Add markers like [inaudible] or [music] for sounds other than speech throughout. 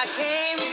I came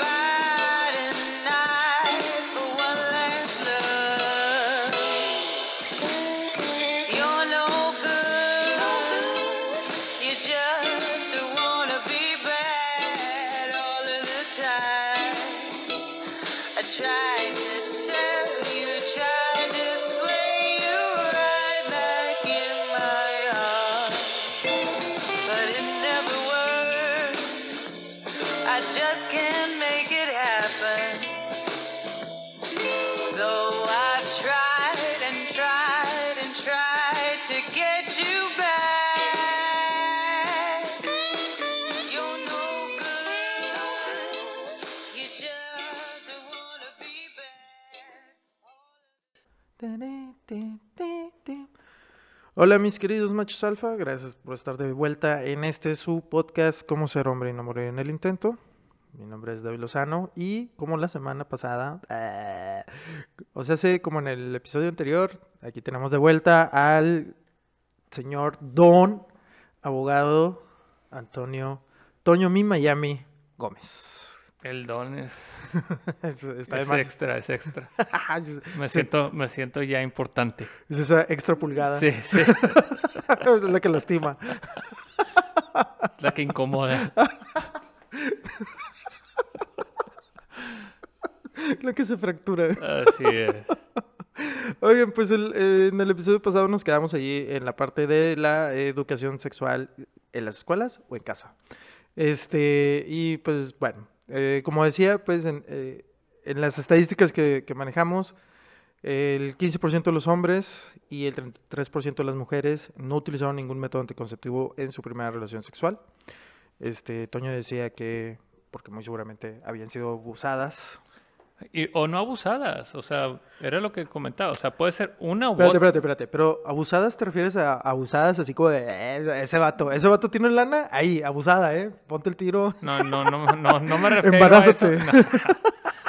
Hola mis queridos machos alfa, gracias por estar de vuelta en este su podcast Cómo ser hombre y no morir en el intento. Mi nombre es David Lozano y como la semana pasada, eh, o sea, sé como en el episodio anterior, aquí tenemos de vuelta al señor Don, abogado Antonio Toño Mi Miami Gómez. El don es, [laughs] Es- Está es extra, es extra. [laughs] es, Me siento, me siento ya importante. es esa extra pulgada. Sí, sí. [laughs] es la que lastima. Es la que incomoda. La que se fractura. Así es. Oigan, pues el- eh, en el episodio pasado nos quedamos allí en la parte de la educación sexual en las escuelas o en casa. Este, y pues bueno, eh, como decía, pues en, eh, en las estadísticas que, que manejamos, el 15% de los hombres y el 33% de las mujeres no utilizaron ningún método anticonceptivo en su primera relación sexual. Este, Toño decía que, porque muy seguramente habían sido abusadas Y, o no abusadas, o sea, era lo que comentaba. O sea, puede ser una u Espérate, otra. espérate, espérate. Pero abusadas te refieres a abusadas así como de "Eh, ese vato. Ese vato tiene lana, ahí, abusada, ¿eh? Ponte el tiro. No, no, no, no, no me refiero Embarázate. a eso.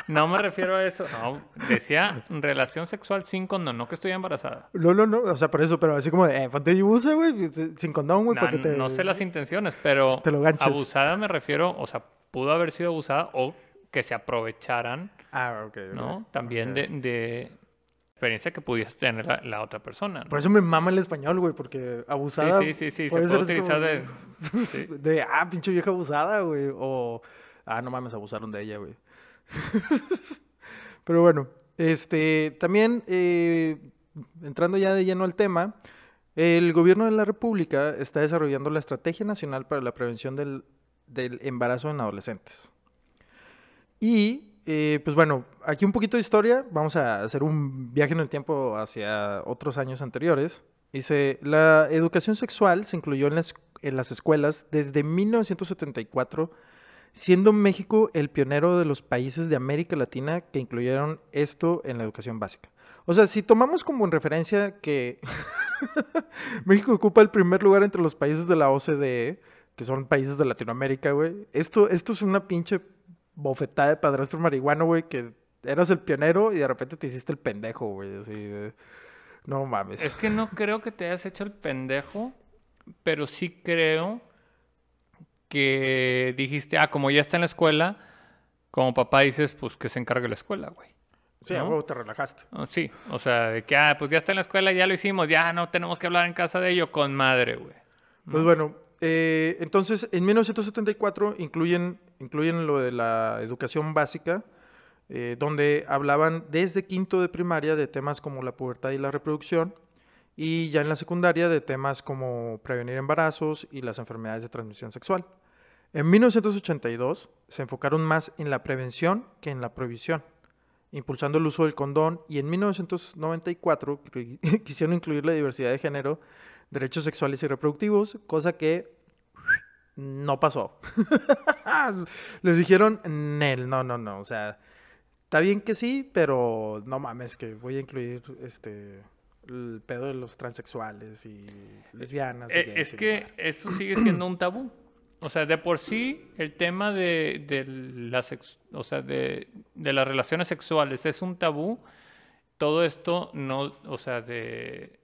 No, no me refiero a eso. No, decía relación sexual sin condón, no que estoy embarazada. No, no, no. O sea, por eso, pero así como de, eh, ponte y abusa, güey, sin condón, güey, No, para que te. no sé las intenciones, pero te lo ganches. abusada me refiero, o sea, pudo haber sido abusada o que se aprovecharan, Ah, ¿no? También de, de experiencia que pudiese tener la, la otra persona. ¿no? Por eso me mama el español, güey, porque abusada. sí, sí, sí, se puede utilizar como de... sí. [laughs] de, ah, pinche vieja abusada, güey. O, ah, no mames, abusaron de ella, güey. [laughs] Pero bueno, este, también, eh, entrando ya de lleno al tema, el gobierno de la República está desarrollando la Estrategia Nacional para la Prevención del, del Embarazo en Adolescentes. Y, eh, pues bueno, aquí un poquito de historia, vamos a hacer un viaje en el tiempo hacia otros años anteriores. Dice, la educación sexual se incluyó en las, en las escuelas desde 1974, siendo México el pionero de los países de América Latina que incluyeron esto en la educación básica. O sea, si tomamos como en referencia que [laughs] México ocupa el primer lugar entre los países de la OCDE, que son países de Latinoamérica, güey, esto, esto es una pinche bofetada de padrastro marihuano, güey, que eras el pionero y de repente te hiciste el pendejo, güey, así de... No mames. Es que no creo que te hayas hecho el pendejo, pero sí creo que dijiste, ah, como ya está en la escuela, como papá dices, pues que se encargue la escuela, güey. Sí, ¿no? huevo te relajaste. Oh, sí, o sea, de que, ah, pues ya está en la escuela, ya lo hicimos, ya no tenemos que hablar en casa de ello con madre, güey. Pues bueno, eh, entonces en 1974 incluyen, incluyen lo de la educación básica, eh, donde hablaban desde quinto de primaria de temas como la pubertad y la reproducción, y ya en la secundaria de temas como prevenir embarazos y las enfermedades de transmisión sexual. En 1982 se enfocaron más en la prevención que en la prohibición, impulsando el uso del condón, y en 1994 cri- [laughs] quisieron incluir la diversidad de género derechos sexuales y reproductivos, cosa que no pasó. [laughs] Les dijeron, Nel, no, no, no, o sea, está bien que sí, pero no mames, que voy a incluir este el pedo de los transexuales y lesbianas. Eh, es y que eso sigue siendo un tabú. O sea, de por sí, el tema de, de la sex- o sea, de, de las relaciones sexuales es un tabú. Todo esto no, o sea, de,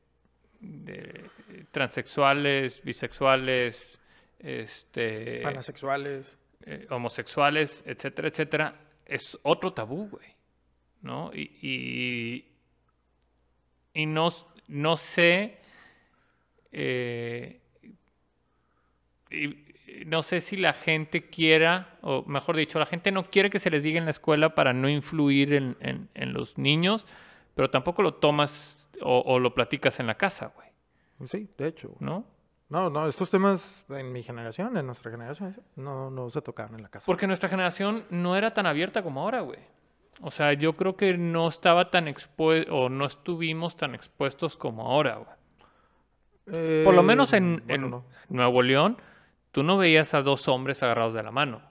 de transexuales, bisexuales, este, Panasexuales. eh, homosexuales, etcétera, etcétera, es otro tabú, güey. ¿No? Y, y, y no, no sé. eh, y- y no sé si la gente quiera, o mejor dicho, la gente no quiere que se les diga en la escuela para no influir en, en- en los niños, pero tampoco lo tomas o, o lo platicas en la casa, güey, Sí, de hecho. ¿no? No, no, estos temas en mi generación, en nuestra generación, no, no se tocaban en la casa. Porque nuestra generación no era tan abierta como ahora, güey. O sea, yo creo que no estaba tan expuesto, o no estuvimos tan expuestos como ahora, güey. Por lo Eh, menos en, bueno, en no. Nuevo León, tú no veías a dos hombres agarrados de la mano.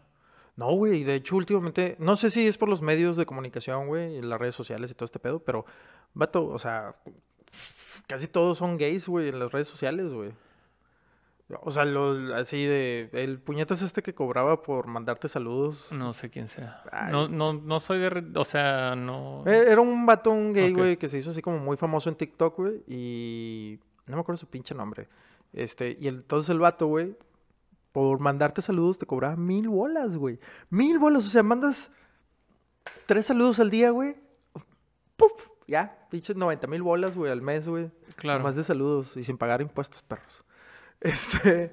No, güey, de hecho últimamente, no sé si es por los medios de comunicación, güey, y las redes sociales y todo este pedo, pero, vato, o sea, casi todos son gays, güey, en las redes sociales, güey. O sea, lo, así de, el puñetas este que cobraba por mandarte saludos. No sé quién sea. Ay. No, no, no soy de... O sea, no... Eh, Era un vato, un gay, güey, que se hizo así como muy famoso en TikTok, güey, y no me acuerdo su pinche nombre. Este, y entonces el vato, güey, por mandarte saludos te cobraba mil bolas, güey. Mil bolas, o sea, mandas tres saludos al día, güey. ¡Puf! Ya, pinches 90 mil bolas, güey, al mes, güey. Claro. Más de saludos y sin pagar impuestos, perros. [laughs] Este,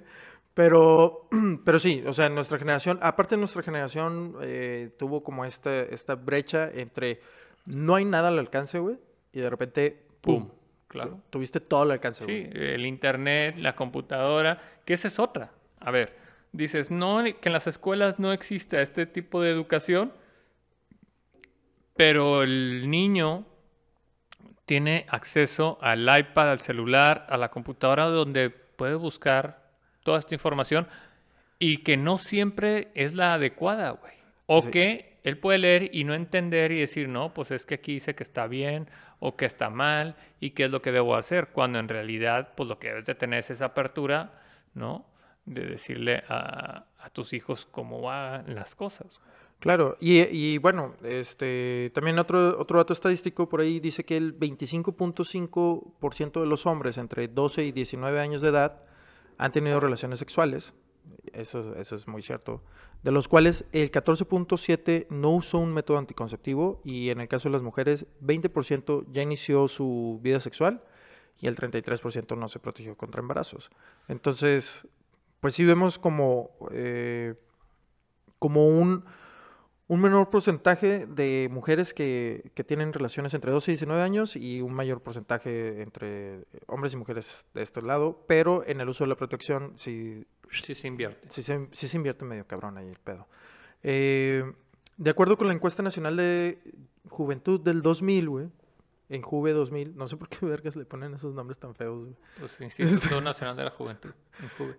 pero, [clears throat] pero sí, o sea, nuestra generación, aparte nuestra generación eh, tuvo como esta, esta brecha entre no hay nada al alcance, güey, y de repente, ¡pum! Pum. Claro. Tuviste todo al alcance, Sí, güey. el internet, la computadora, que esa es otra. A ver, dices, no, que en las escuelas no existe este tipo de educación, pero el niño tiene acceso al iPad, al celular, a la computadora, donde puede buscar toda esta información y que no siempre es la adecuada, güey. O Sí. que él puede leer y no entender y decir, no, pues es que aquí dice que está bien o que está mal y qué es lo que debo hacer, cuando en realidad, pues lo que debes de tener es esa apertura, ¿no? De decirle a, a tus hijos cómo van las cosas. Claro, y, y bueno, este, también otro, otro dato estadístico por ahí dice que el 25.5% de los hombres entre 12 y 19 años de edad han tenido relaciones sexuales. Eso, eso es muy cierto. De los cuales el 14.7 no usó un método anticonceptivo y en el caso de las mujeres 20% ya inició su vida sexual y el 33% no se protegió contra embarazos. Entonces, pues sí vemos como, eh, como un, un menor porcentaje de mujeres que, que tienen relaciones entre 12 y 19 años y un mayor porcentaje entre hombres y mujeres de este lado, pero en el uso de la protección sí, Sí se invierte. sí se, sí se invierte medio cabrón ahí el pedo. Eh, de acuerdo con la encuesta nacional de juventud del 2000, güey, en Juve 2000, no sé por qué [laughs] vergas le ponen esos nombres tan feos, güey. Pues Instituto Nacional de la Juventud. en Juve.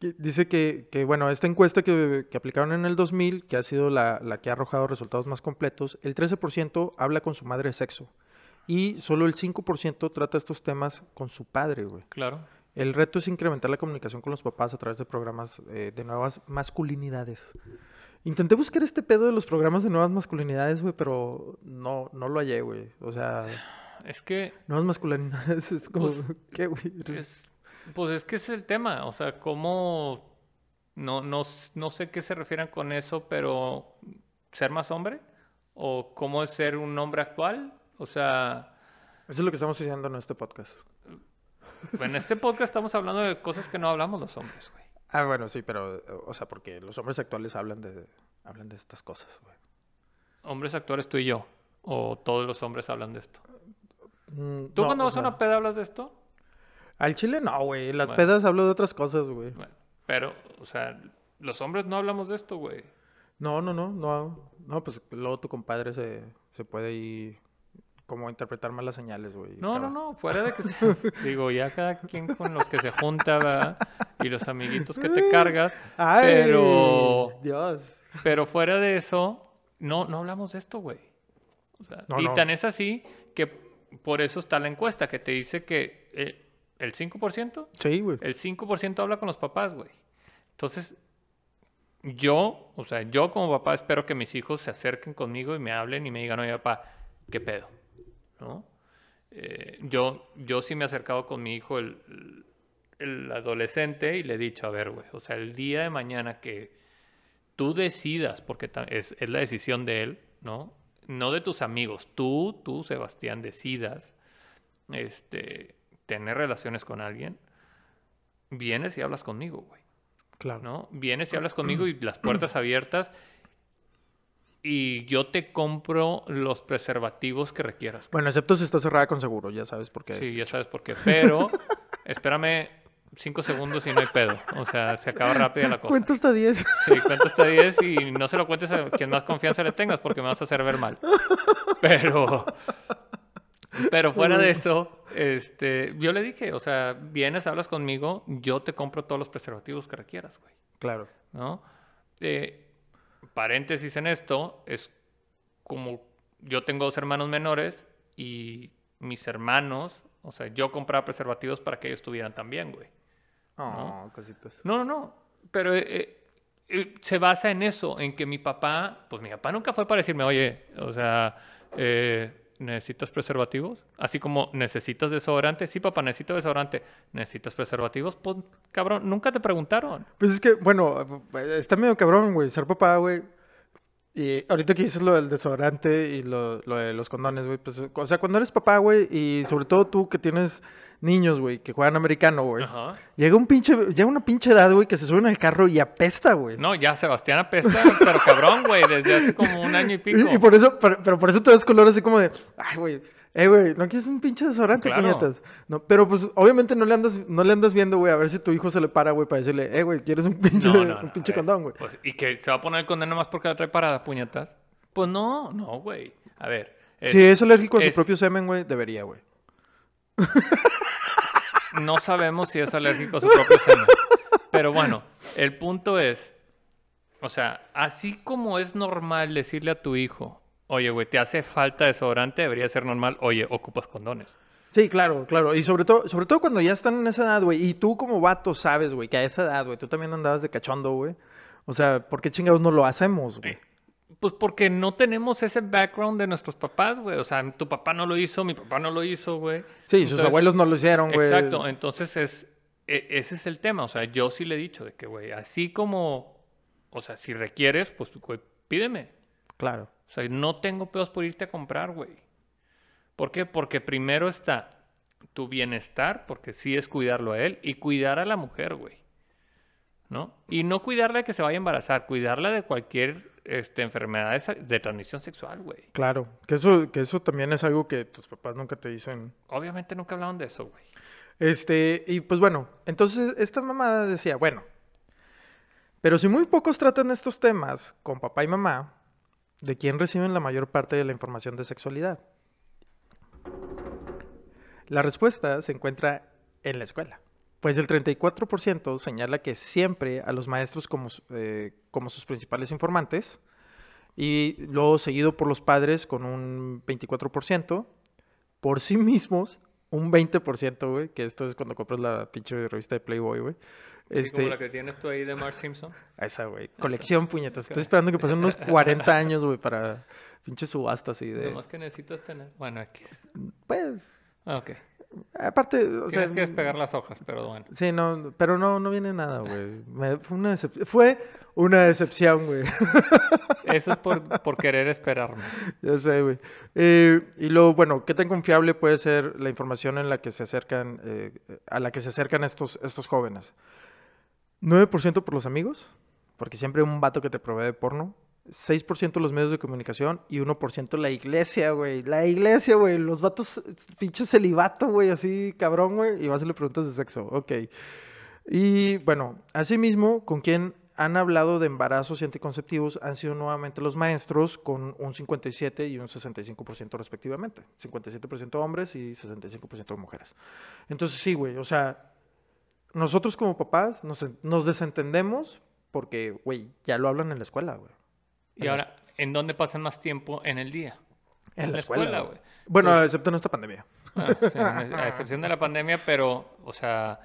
Dice que, que, bueno, esta encuesta que, que aplicaron en el 2000, que ha sido la, la que ha arrojado resultados más completos, el 13% habla con su madre de sexo y solo el 5% trata estos temas con su padre, güey. Claro. El reto es incrementar la comunicación con los papás a través de programas eh, de nuevas masculinidades. Intenté buscar este pedo de los programas de nuevas masculinidades, güey, pero no, no lo hallé, güey. O sea, Es que nuevas masculinidades [laughs] es como, Pues, ¿qué, güey? Es- pues es que ese es el tema, o sea, cómo, no, no, no sé qué se refieran con eso, pero ser más hombre o cómo es ser un hombre actual, o sea, Eso es lo que estamos haciendo en este podcast. en este podcast estamos hablando de cosas que no hablamos los hombres, güey. Ah, bueno, sí, pero, o sea, porque los hombres actuales hablan de, hablan de estas cosas, güey. Hombres actuales tú y yo, o todos los hombres hablan de esto. Mm, ¿Tú no, cuando vas a una peda hablas de esto? Al chile no, güey. Las Bueno. pedas hablo de otras cosas, güey. Bueno, pero, o sea, los hombres no hablamos de esto, güey. No, no, no, no. No, pues luego tu compadre se, se puede ir como interpretar mal las señales, güey. No, no, no, fuera de que se- [laughs] digo, ya cada quien con los que se junta, ¿verdad? Y los amiguitos que te cargas, Ay, pero Dios. pero fuera de eso, no no hablamos de esto, güey. O sea, No, y no. tan es así que por eso está la encuesta que te dice que eh, el 5%, Sí, güey. el 5% habla con los papás, güey. Entonces, yo, o sea, yo como papá espero que mis hijos se acerquen conmigo y me hablen y me digan, oye, papá, ¿qué pedo? ¿No? Eh, yo, yo sí me he acercado con mi hijo, el, el adolescente, y le he dicho, a ver, güey, o sea, el día de mañana que tú decidas, porque es, es la decisión de él, ¿no? No de tus amigos. Tú, tú, Sebastián, decidas este, tener relaciones con alguien, vienes y hablas conmigo, güey. Claro. ¿no? Vienes y hablas [clears throat] conmigo y las puertas abiertas y yo te compro los preservativos que requieras. Bueno, excepto si está cerrada con seguro, ya sabes por qué. Sí, ya sabes por qué. Pero [laughs] espérame cinco segundos y no hay pedo. O sea, se acaba rápido la cosa. Cuento hasta 10. Sí, cuenta hasta 10 y no se lo cuentes a quien más confianza le tengas porque me vas a hacer ver mal. Pero, pero fuera de eso, este, yo le dije, o sea, vienes, hablas conmigo, yo te compro todos los preservativos que requieras, güey. Claro. ¿no? Eh, paréntesis en esto, es como yo tengo dos hermanos menores y mis hermanos, o sea, yo compraba preservativos para que ellos tuvieran también, güey. Oh, cositas. No, no, no, pero eh, eh, eh, se basa en eso, en que mi papá, pues mi papá nunca fue para decirme, oye, o sea, eh, ¿necesitas preservativos? Así como, ¿necesitas desodorante? Sí, papá, necesito desodorante. ¿Necesitas preservativos? Pues, cabrón, nunca te preguntaron. Pues es que, bueno, está medio cabrón, güey, ser papá, güey. Y ahorita que dices lo del desodorante y lo, de los condones, güey, pues, o sea, cuando eres papá, güey, y sobre todo tú que tienes niños, güey, que juegan americano, güey, Ajá. llega un pinche, llega una pinche edad, güey, que se suben al carro y apesta, güey. No, ya Sebastián apesta, [laughs] pero cabrón, güey, desde hace como un año y pico. Y, y por eso, pero, pero por eso te das color así como de, ay, güey, eh, güey, ¿no quieres un pinche desodorante, Claro. puñetas? No, pero pues, obviamente no le andas, no le andas viendo, güey, a ver si tu hijo se le para, güey, para decirle, eh, güey, ¿quieres un pinche, No, no, un pinche condón, güey? pues, y que se va a poner el condón nomás porque la trae parada, puñetas. Pues no, no, güey. A ver. es- si es alérgico a su propio semen, güey, debería, güey. [laughs] No sabemos si es alérgico a su propio semen. Pero bueno, el punto es, o sea, así como es normal decirle a tu hijo, oye, güey, te hace falta desodorante, debería ser normal, oye, ocupas condones. Sí, claro, claro. Y sobre todo, sobre todo cuando ya están en esa edad, güey. Y tú como vato sabes, güey, que a esa edad, güey, tú también andabas de cachondo, güey. O sea, ¿por qué chingados no lo hacemos, güey? Pues porque no tenemos ese background de nuestros papás, güey. O sea, tu papá no lo hizo, mi papá no lo hizo, güey. Sí, sus abuelos no lo hicieron, güey. Exacto, entonces es, e- ese es el tema. O sea, yo sí le he dicho de que, güey, así como, o sea, si requieres, pues, güey, pídeme. Claro. O sea, no tengo pedos por irte a comprar, güey. ¿Por qué? Porque primero está tu bienestar, porque sí es cuidarlo a él, y cuidar a la mujer, güey. ¿No? Y no cuidarla de que se vaya a embarazar, cuidarla de cualquier este, enfermedad de, transmisión sexual, güey. Claro. Que eso, que eso también es algo que tus papás nunca te dicen. Obviamente nunca hablaban de eso, güey. Este, y pues bueno, entonces esta mamá decía, bueno, pero si muy pocos tratan estos temas con papá y mamá, ¿de quién reciben la mayor parte de la información de sexualidad? La respuesta se encuentra en la escuela. Pues el 34% señala que siempre a los maestros como, eh, como sus principales informantes, y luego seguido por los padres con un 24%, por sí mismos un 20%, güey, que esto es cuando compras la pinche revista de Playboy, güey. Este, como la que tienes tú ahí de Mark Simpson. [laughs] esa, güey. Colección, puñetas. Estoy esperando que pasen unos 40 [laughs] años, güey, para pinche subasta así de... Lo más que necesitas tener. Bueno, aquí. Pues, Ah, ok. Aparte, o sea... Tienes que despegar las hojas, pero bueno. Sí, no, pero no, no viene nada, güey. Fue una decepción, fue una decepción, güey. [laughs] Eso es por, por querer esperarme. Ya sé, güey. Eh, y luego, bueno, ¿qué tan confiable puede ser la información en la que se acercan, eh, a la que se acercan estos, estos jóvenes? 9% por los amigos, porque siempre hay un vato que te provee de porno. 6% los medios de comunicación y 1% la iglesia, güey. La iglesia, güey. Los vatos, pinches celibato, güey, así cabrón, güey. Y vas y le preguntas de sexo. Ok. Y bueno, asimismo, con quién han hablado de embarazos y anticonceptivos han sido nuevamente los maestros con un 57 y un 65% respectivamente. 57% hombres y 65% mujeres. Entonces sí, güey, o sea, nosotros como papás nos, nos desentendemos porque, güey, ya lo hablan en la escuela, güey. Y En ahora, ¿en dónde pasan más tiempo en el día? En la escuela, güey. güey. Bueno, Entonces- excepto en esta pandemia. Ah, sí, a [laughs] excepción de la pandemia, pero, o sea,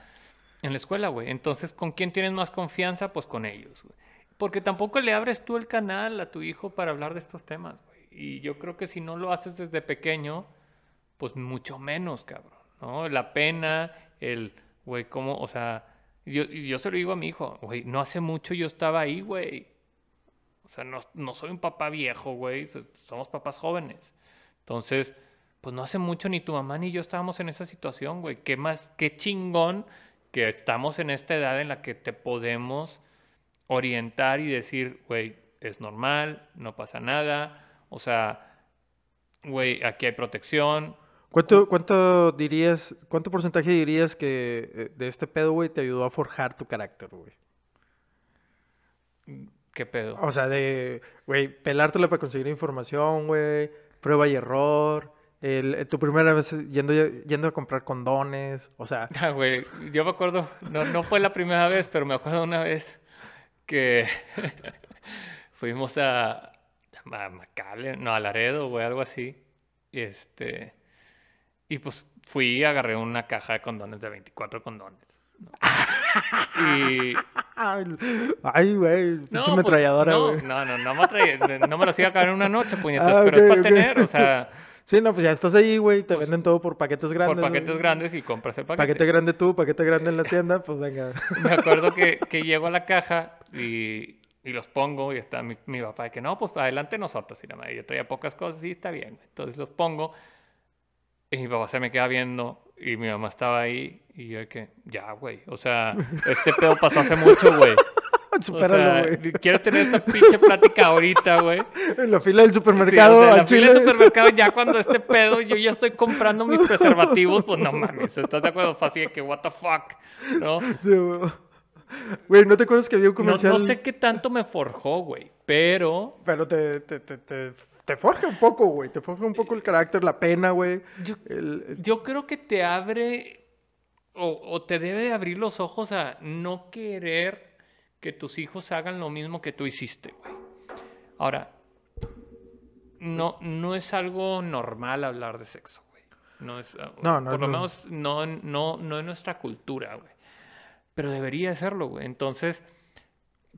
en la escuela, güey. Entonces, ¿con quién tienes más confianza? Pues con ellos, güey. Porque tampoco le abres tú el canal a tu hijo para hablar de estos temas, güey. Y yo creo que si no lo haces desde pequeño, pues mucho menos, cabrón, ¿no? La pena, el, güey, cómo, o sea, yo, yo se lo digo a mi hijo, güey, no hace mucho yo estaba ahí, güey. O sea, no, no soy un papá viejo, güey. so- Somos papás jóvenes. Entonces, pues no hace mucho ni tu mamá ni yo estábamos en esa situación, güey. Qué más, qué chingón que estamos en esta edad en la que te podemos orientar y decir, güey, es normal, no pasa nada. O sea, güey, aquí hay protección. ¿Cuánto, cuánto dirías, cuánto porcentaje dirías que eh, de este pedo, güey, te ayudó a forjar tu carácter, güey? ¿Qué pedo? O sea, de, güey, pelártela para conseguir información, güey, prueba y error, el, eh, tu primera vez yendo, yendo a comprar condones, o sea, [laughs] Ah, güey, yo me acuerdo, no, no fue la primera vez, pero me acuerdo una vez que [laughs] fuimos a, a McAllen, no, a Laredo, güey, algo así. Y este, y pues fui y agarré una caja de condones de 24 condones. ¿no? [laughs] Y ay, güey, pinche no, pues, ametralladora, no, güey. no, no, no me no me los iba a caer en una noche, puñetas, Ah, pero es para tener, o sea, [laughs] Sí, no, pues ya estás ahí, güey, te Pues, venden todo por paquetes grandes. por paquetes grandes y compras el paquete. Paquete grande tú, paquete grande en la tienda, pues venga. [laughs] Me acuerdo que, que llego a la caja y, y los pongo y está mi, mi papá de que no, pues adelante nosotros. Y nada más, yo traía pocas cosas y está bien. Entonces los pongo y mi papá se me queda viendo y mi mamá estaba ahí y yo de que, ya, güey. O sea, este pedo pasó hace mucho, güey. [laughs] O Supéralo, sea, güey. ¿quieres tener esta pinche plática ahorita, güey? En la fila del Sí, o supermercado, sea, en la fila del supermercado ya cuando este [laughs] pedo yo ya estoy comprando mis preservativos, pues no mames, ¿estás de acuerdo? Fue así de que, what the fuck, ¿no? Sí, güey. ¿no te acuerdas que había un No, comercial? no sé qué tanto me forjó, güey, pero Pero te, te, te, te, te forja un poco, güey. Te forja un poco el carácter, la pena, güey. yo, El- yo creo que te abre o, o te debe de abrir los ojos a no querer que tus hijos hagan lo mismo que tú hiciste, güey. Ahora, no, no es algo normal hablar de sexo, güey. No es, ah, No, no por es lo no- menos no, no, no en nuestra cultura, güey. Pero debería serlo, güey. Entonces,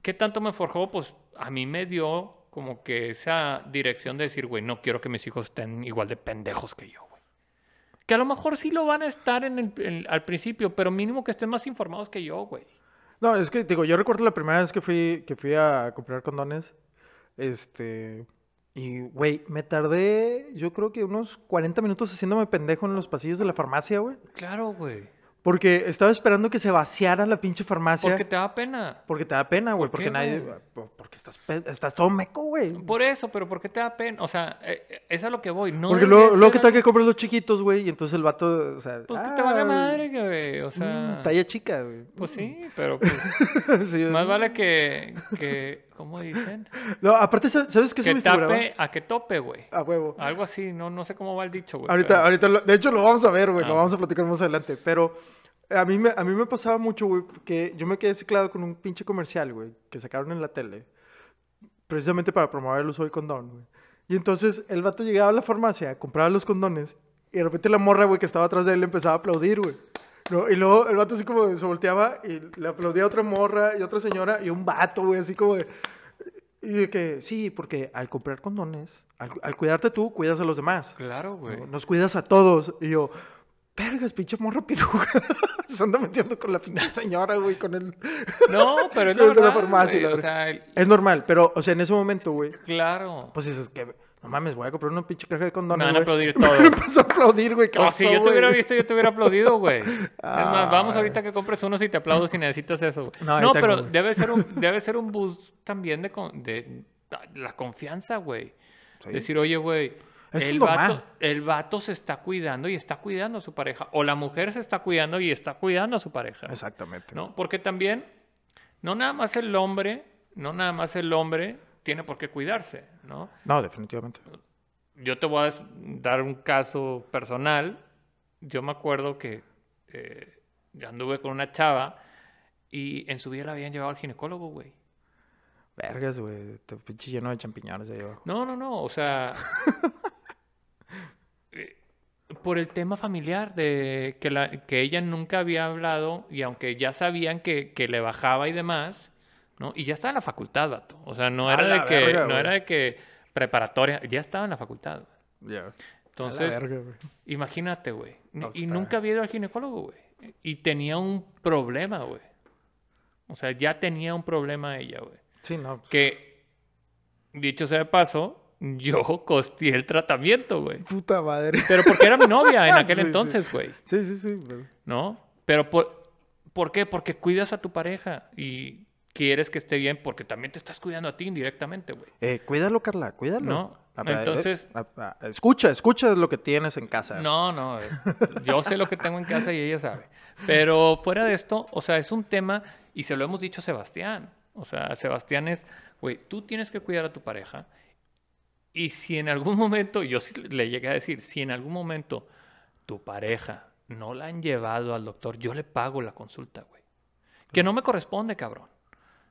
¿qué tanto me forjó? Pues a mí me dio como que esa dirección de decir, güey, no quiero que mis hijos estén igual de pendejos que yo, güey. Que a lo mejor sí lo van a estar en el- en- al principio, pero mínimo que estén más informados que yo, güey. No, es que, digo, yo recuerdo la primera vez que fui, que fui a comprar condones. Este. Y, güey, me tardé, yo creo que unos 40 minutos haciéndome pendejo en los pasillos de la farmacia, güey. Claro, güey. Porque estaba esperando que se vaciara la pinche farmacia. Porque te da pena. Porque te da pena, güey. ¿Por Porque qué, nadie. güey? Estás, todo meco, güey. Por eso, pero ¿por qué te da pena? O sea, eh, eh, es a lo que voy. No Porque luego, luego que tal que compras los chiquitos, güey. Y entonces el vato, o sea. Pues que te "Ah, madre, güey. O sea, mm, talla chica, güey. pues sí, pero [laughs] pues, Sí, más vale que, que ¿cómo dicen? No, aparte, ¿sabes qué se Que me figuraba? tape a que tope, güey. A huevo. Algo así, no, no sé cómo va el dicho, güey. Ahorita, pero- ahorita, lo- de hecho lo vamos a ver, güey, lo Ah. vamos a platicar más adelante, pero a mí me, a mí me pasaba mucho, güey, que yo me quedé ciclado con un pinche comercial, güey, que sacaron en la tele, precisamente para promover el uso del condón, güey. Y entonces el vato llegaba a la farmacia, compraba los condones, y de repente la morra, güey, que estaba atrás de él, empezaba a aplaudir, güey. ¿no? Y luego el vato así como se volteaba y le aplaudía a otra morra y otra señora y un vato, güey, así como de... Y de que, sí, porque al comprar condones, al, al cuidarte tú, cuidas a los demás. Claro, güey. ¿no? Nos cuidas a todos. Y yo, vergas, pinche morra piruja. [laughs] Se anda metiendo con la pinche señora, güey, con el... No, pero es [laughs] la farmacia, güey, la O sea, el- Es normal, pero, o sea, en ese momento, güey, claro. pues dices que, no mames, voy a comprar una pinche caja de Me condones, van a aplaudir [laughs] Me todo. empezó a aplaudir, güey, ¿qué No, pasó, si yo te hubiera visto, yo te hubiera aplaudido, güey. Es más, vamos Ay. ahorita que compres unos y te aplaudo si necesitas eso. güey. No, pero debe ser un, debe ser un boost también de, de la confianza, güey. Sí. Decir, oye, güey, El vato, el vato se está cuidando y está cuidando a su pareja. O la mujer se está cuidando y está cuidando a su pareja. Exactamente. ¿no? Porque también, no nada más el hombre, no nada más el hombre tiene por qué cuidarse, ¿no? No, definitivamente. Yo te voy a dar un caso personal. Yo me acuerdo que eh, anduve con una chava y en su vida la habían llevado al ginecólogo, güey. Vergas, güey, te pinche lleno de champiñones ahí abajo. No, no, no, o sea, [laughs] por el tema familiar de que, la, que ella nunca había hablado y aunque ya sabían que, que le bajaba y demás, ¿no? Y ya estaba en la facultad, vato. O sea, no era de que, verga, no güey. era de que preparatoria, ya estaba en la facultad. Ya. Entonces, verga, güey. imagínate, güey. No, y está- nunca había ido al ginecólogo, güey. Y tenía un problema, güey. O sea, ya tenía un problema ella, güey. Sí, no. pues, Que dicho sea de paso, yo costeé el tratamiento, güey. Puta madre. Pero porque era mi novia en [laughs] aquel Sí, sí. entonces, güey. Sí, sí, sí. pero- ¿No? Pero por, ¿por qué? Porque cuidas a tu pareja y quieres que esté bien porque también te estás cuidando a ti indirectamente, güey. Eh, cuídalo, Carla, cuídalo. No, entonces- escucha, escucha lo que tienes en casa. No, no, eh, yo sé lo que tengo en casa y ella sabe. Pero fuera de esto, o sea, es un tema, y se lo hemos dicho a Sebastián. O sea, Sebastián es, güey, tú tienes que cuidar a tu pareja. Y si en algún momento, yo sí le llegué a decir, si en algún momento tu pareja no la han llevado al doctor, yo le pago la consulta, güey. Que no me corresponde, cabrón.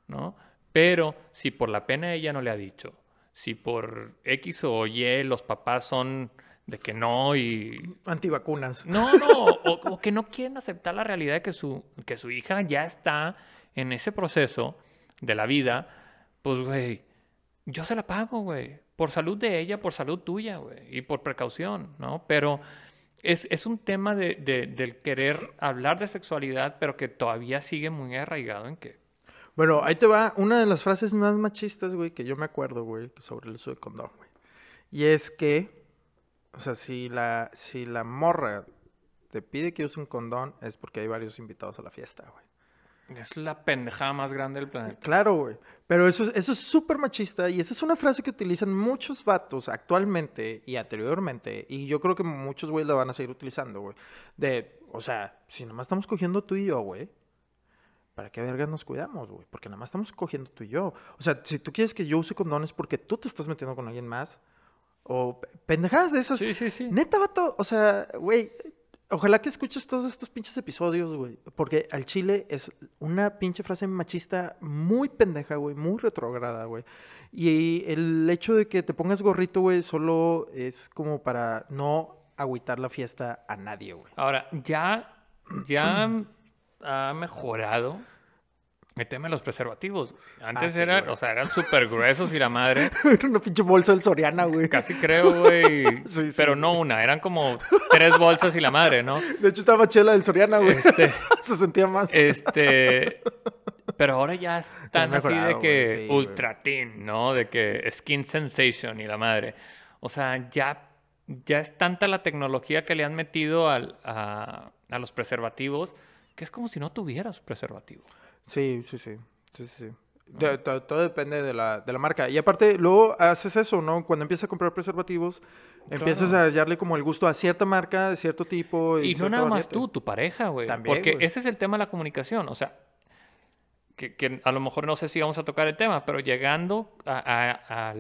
¿No? Pero si por la pena ella no le ha dicho, si por X o Y los papás son de que no y Antivacunas. no, no, o, o que no quieren aceptar la realidad de que su, que su hija ya está en ese proceso de la vida, pues, güey, yo se la pago, güey. Por salud de ella, por salud tuya, güey. Y por precaución, ¿no? Pero es, es un tema de, de- del querer hablar de sexualidad, pero que todavía sigue muy arraigado en que... Bueno, ahí te va una de las frases más machistas, güey, que yo me acuerdo, güey, sobre el uso de condón, güey. Y es que, o sea, si la, si la morra te pide que use un condón, es porque hay varios invitados a la fiesta, güey. Es la pendejada más grande del planeta. Claro, güey. Pero eso, es- eso es súper machista y esa es una frase que utilizan muchos vatos actualmente y anteriormente. Y yo creo que muchos güey la van a seguir utilizando, güey. De, o sea, si nomás estamos cogiendo tú y yo, güey. ¿Para qué vergas nos cuidamos, güey? Porque nada más estamos cogiendo tú y yo. O sea, si tú quieres que yo use condones porque tú te estás metiendo con alguien más. O pe- pendejadas de esas. Sí, sí, sí. Neta, vato, o sea, güey, ojalá que escuches todos estos pinches episodios, güey, porque al chile es una pinche frase machista muy pendeja, güey, muy retrograda, güey. Y el hecho de que te pongas gorrito, güey, solo es como para no agüitar la fiesta a nadie, güey. Ahora, ya, ya ha mejorado el tema de los preservativos. Antes sí, eran, güey. o sea, eran súper gruesos y la madre. [laughs] Era una pinche bolsa del Soriana, güey. Casi creo, güey. [laughs] Sí, sí, pero no una, eran como tres bolsas y la madre, ¿no? De hecho, estaba chela del Soriana, güey. Este, [laughs] Se sentía más. este, pero ahora ya están así de mejorado, que güey. ultra teen, ¿no? De que skin sensation y la madre. O sea, ya, ya es tanta la tecnología que le han metido al- a, a los preservativos que es como si no tuvieras preservativo. Sí, sí, sí. sí, sí. De- to- todo depende de la, de la marca. Y aparte, luego haces eso, ¿no? Cuando empiezas a comprar preservativos, empiezas a hallarle como el gusto a cierta marca, de cierto tipo. Y no nada más variante. tú, tu pareja, güey. También, Porque ese es el tema de la comunicación. O sea, que, que a lo mejor no sé si vamos a tocar el tema, pero llegando a,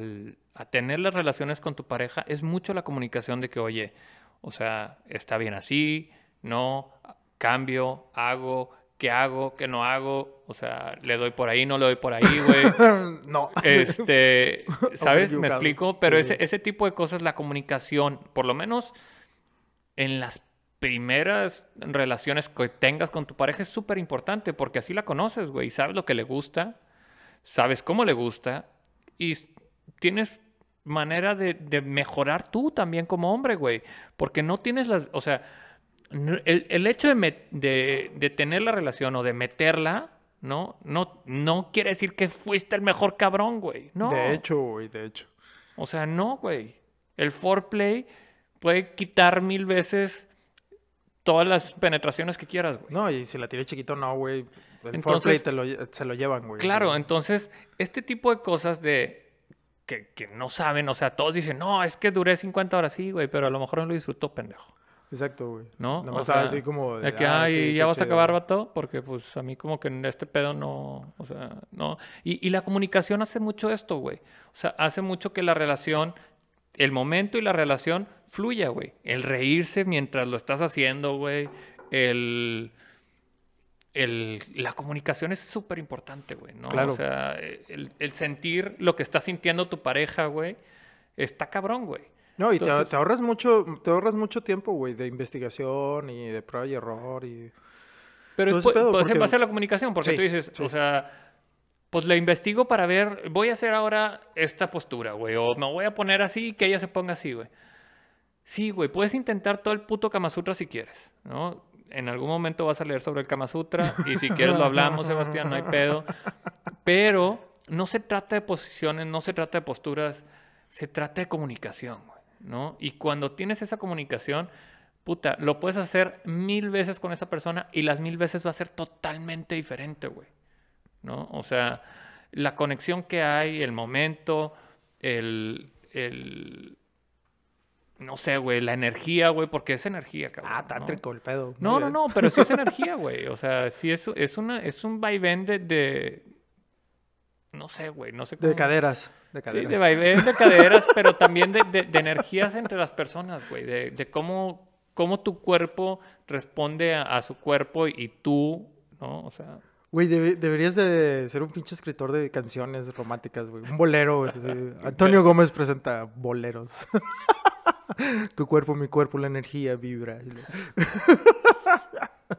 a tener las relaciones con tu pareja, es mucho la comunicación de que, oye, o sea, está bien así, no, cambio, hago, qué hago, qué no hago, o sea, le doy por ahí, no le doy por ahí, güey. [laughs] no. Este, [laughs] ¿sabes? Me explico, pero Sí, ese, ese tipo de cosas, la comunicación, por lo menos en las primeras relaciones que tengas con tu pareja es súper importante porque así la conoces, güey, y sabes lo que le gusta, sabes cómo le gusta y tienes manera de, de mejorar tú también como hombre, güey, porque no tienes las, o sea, el, el hecho de, de, de tener la relación o de meterla, ¿no? No, no quiere decir que fuiste el mejor cabrón, güey. No. De hecho, güey, de hecho. O sea, no, güey. El foreplay puede quitar mil veces todas las penetraciones que quieras, güey. No, y si la tienes chiquito, no, güey. El Entonces- foreplay te lo se lo llevan, güey. Claro, entonces, este tipo de cosas de que, que no saben, o sea, todos dicen, no, es que duré 50 horas, sí, güey, pero a lo mejor no lo disfrutó, pendejo. Exacto, güey. ¿No? Nomás O estaba sea, así como De que, "Ah, ay, sí, ya vas a chido". acabar, vato, porque pues a mí como que en este pedo no, o sea, no. Y, y la comunicación hace mucho esto, güey. O sea, hace mucho que la relación, el momento y la relación fluya, güey. El reírse mientras lo estás haciendo, güey. El, el, la comunicación es súper importante, güey, ¿no? Claro. O sea, el, el sentir lo que está sintiendo tu pareja, güey, está cabrón, güey. No, y te- Entonces- te, ahorras mucho, te ahorras mucho tiempo, güey, de investigación y de prueba y error y... Pero es pedo, puede ser porque- base a la comunicación, porque Sí, tú dices, sí. o sea, pues le investigo para ver, voy a hacer ahora esta postura, güey, o me voy a poner así que ella se ponga así, güey. Sí, güey, puedes intentar todo el puto Kama Sutra si quieres, ¿no? En algún momento vas a leer sobre el Kama Sutra y si quieres lo hablamos, Sebastián, no hay pedo. Pero no se trata de posiciones, no se trata de posturas, se trata de comunicación, güey, ¿no? Y cuando tienes esa comunicación, puta, lo puedes hacer mil veces con esa persona y las mil veces va a ser totalmente diferente, güey, ¿no? O sea, la conexión que hay, el momento, el, el no sé, güey, la energía, güey, porque es energía, cabrón. Ah, ¿no? tántrico el pedo. No, no, no, pero sí es [laughs] energía, güey. O sea, sí es, es, una, es un vaivén de, de- No sé, güey, no sé cómo... De caderas. De Sí, caderas. de vaivén [laughs] de caderas, pero también de, de- de energías entre las personas, güey. De, de cómo, cómo tu cuerpo responde a, a su cuerpo y tú, ¿no? O sea... Güey, debe- deberías de ser un pinche escritor de canciones románticas, güey. Un bolero. [laughs] Antonio Gómez presenta boleros. [laughs] tu cuerpo, mi cuerpo, la energía vibra.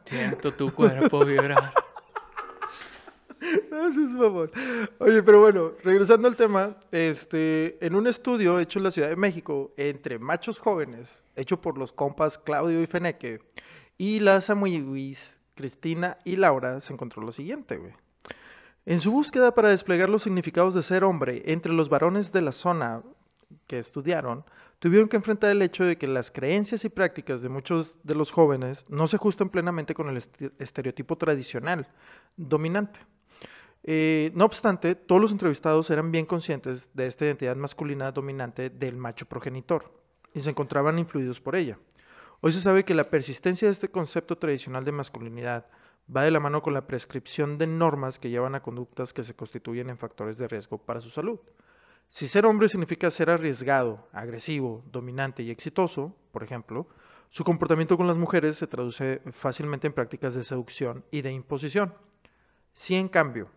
Siento tu cuerpo vibrar. [laughs] Oye, pero bueno, regresando al tema, este, en un estudio hecho en la Ciudad de México entre machos jóvenes, hecho por los compas Claudio y Feneque, y las amiguis Cristina y Laura, se encontró lo siguiente, güey. En su búsqueda para desplegar los significados de ser hombre entre los varones de la zona que estudiaron, tuvieron que enfrentar el hecho de que las creencias y prácticas de muchos de los jóvenes no se ajustan plenamente con el este- estereotipo tradicional dominante. Eh, no obstante, todos los entrevistados eran bien conscientes de esta identidad masculina dominante del macho progenitor y se encontraban influidos por ella. Hoy se sabe que la persistencia de este concepto tradicional de masculinidad va de la mano con la prescripción de normas que llevan a conductas que se constituyen en factores de riesgo para su salud. Si ser hombre significa ser arriesgado, agresivo, dominante y exitoso, por ejemplo, su comportamiento con las mujeres se traduce fácilmente en prácticas de seducción y de imposición. Si en cambio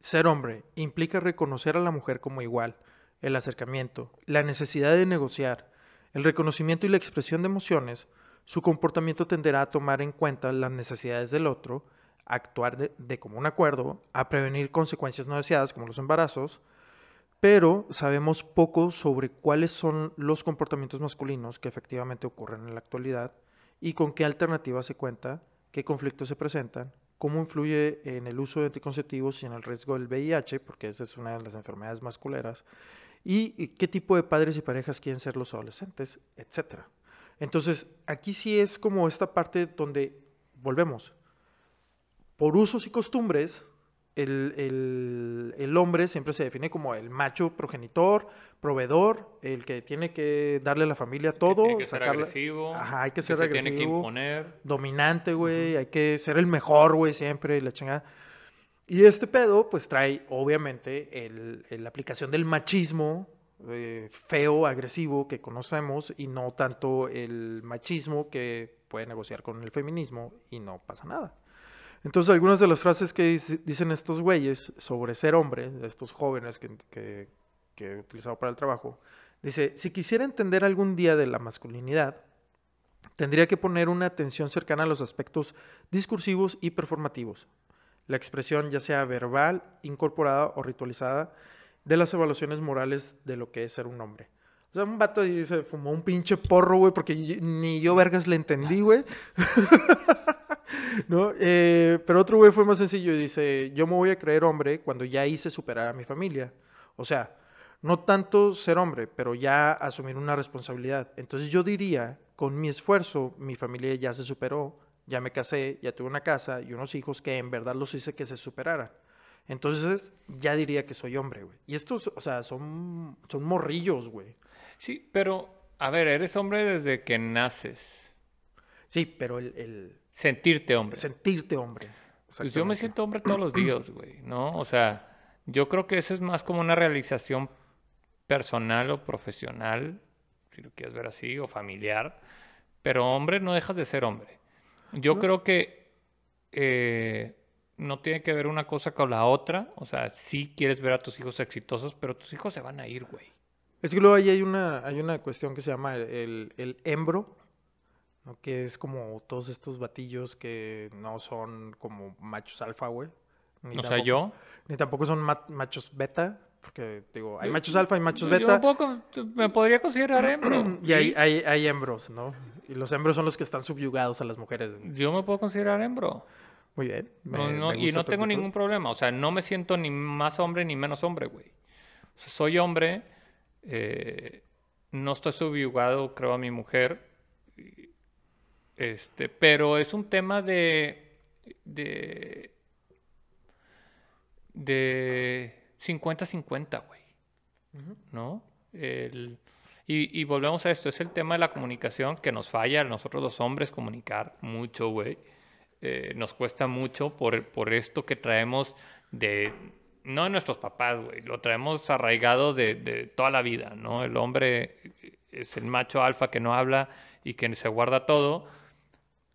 ser hombre implica reconocer a la mujer como igual, el acercamiento, la necesidad de negociar, el reconocimiento y la expresión de emociones, su comportamiento tenderá a tomar en cuenta las necesidades del otro, actuar de común acuerdo, a prevenir consecuencias no deseadas como los embarazos, pero sabemos poco sobre cuáles son los comportamientos masculinos que efectivamente ocurren en la actualidad y con qué alternativas se cuenta, qué conflictos se presentan, cómo influye en el uso de anticonceptivos y en el riesgo del VIH, porque esa es una de las enfermedades masculeras, y y qué tipo de padres y parejas quieren ser los adolescentes, etcétera. Entonces, aquí sí es como esta parte donde volvemos. Por usos y costumbres, el, el- el hombre siempre se define como el macho progenitor, proveedor, el que tiene que darle a la familia todo. Tiene que ser agresivo. Ajá, hay que ser se tiene que agresivo imponer. dominante, güey, hay que ser el mejor, güey, siempre, y la chingada. Y este pedo, pues trae, obviamente, el, el- la aplicación del machismo eh, feo, agresivo que conocemos, y no tanto el machismo que puede negociar con el feminismo y no pasa nada. Entonces, algunas de las frases que dice- dicen estos güeyes sobre ser hombre, estos jóvenes que, que, que he utilizado para el trabajo, dice, si quisiera entender algún día de la masculinidad, tendría que poner una atención cercana a los aspectos discursivos y performativos. La expresión, ya sea verbal, incorporada o ritualizada, de las evaluaciones morales de lo que es ser un hombre. O sea, un vato ahí se fumó un pinche porro, güey, porque y- ni yo vergas le entendí, güey. [laughs] ¿No? Eh, pero otro güey fue más sencillo y dice, yo me voy a creer hombre cuando ya hice superar a mi familia. O sea, no tanto ser hombre, pero ya asumir una responsabilidad. Entonces yo diría, con mi esfuerzo, mi familia ya se superó, ya me casé, ya tuve una casa y unos hijos que en verdad los hice que se superaran. Entonces ya diría que soy hombre, güey. Y estos, o sea, son, son morrillos, güey. Sí, pero, a ver, eres hombre desde que naces. Sí, pero el, el Sentirte hombre. sentirte hombre. Pues yo me siento hombre todos los días, güey, ¿no? O sea, yo creo que eso es más como una realización personal o profesional, si lo quieres ver así, o familiar. Pero hombre no dejas de ser hombre. Yo No. creo que eh, no tiene que ver una cosa con la otra. O sea, sí quieres ver a tus hijos exitosos, pero tus hijos se van a ir, güey. Es que luego ahí hay una, hay una cuestión que se llama el, el, el embro, ¿no? que es como todos estos batillos que no son como machos alfa, güey. Ni O sea, yo... Ni tampoco son ma- machos beta, porque digo, hay Yo- machos alfa y machos yo beta. me, puedo con- me podría considerar [clears throat] hembro. Y hay, hay, hay hembros, ¿no? Y los hembros son los que están subyugados a las mujeres. Yo me puedo considerar hembro. Muy bien. me- No, no, me y no tengo ningún problema. O sea, no me siento ni más hombre ni menos hombre, güey. O sea, soy hombre. eh, no estoy subyugado, creo, a mi mujer. Este, pero es un tema de. de. de 50-50, güey. ¿No? El- y, y volvemos a esto, es el tema de la comunicación que nos falla a nosotros los hombres comunicar mucho, güey. Eh, nos cuesta mucho por, por esto que traemos de, no de nuestros papás, güey, lo traemos arraigado de, de toda la vida, ¿no? El hombre es el macho alfa que no habla y que se guarda todo.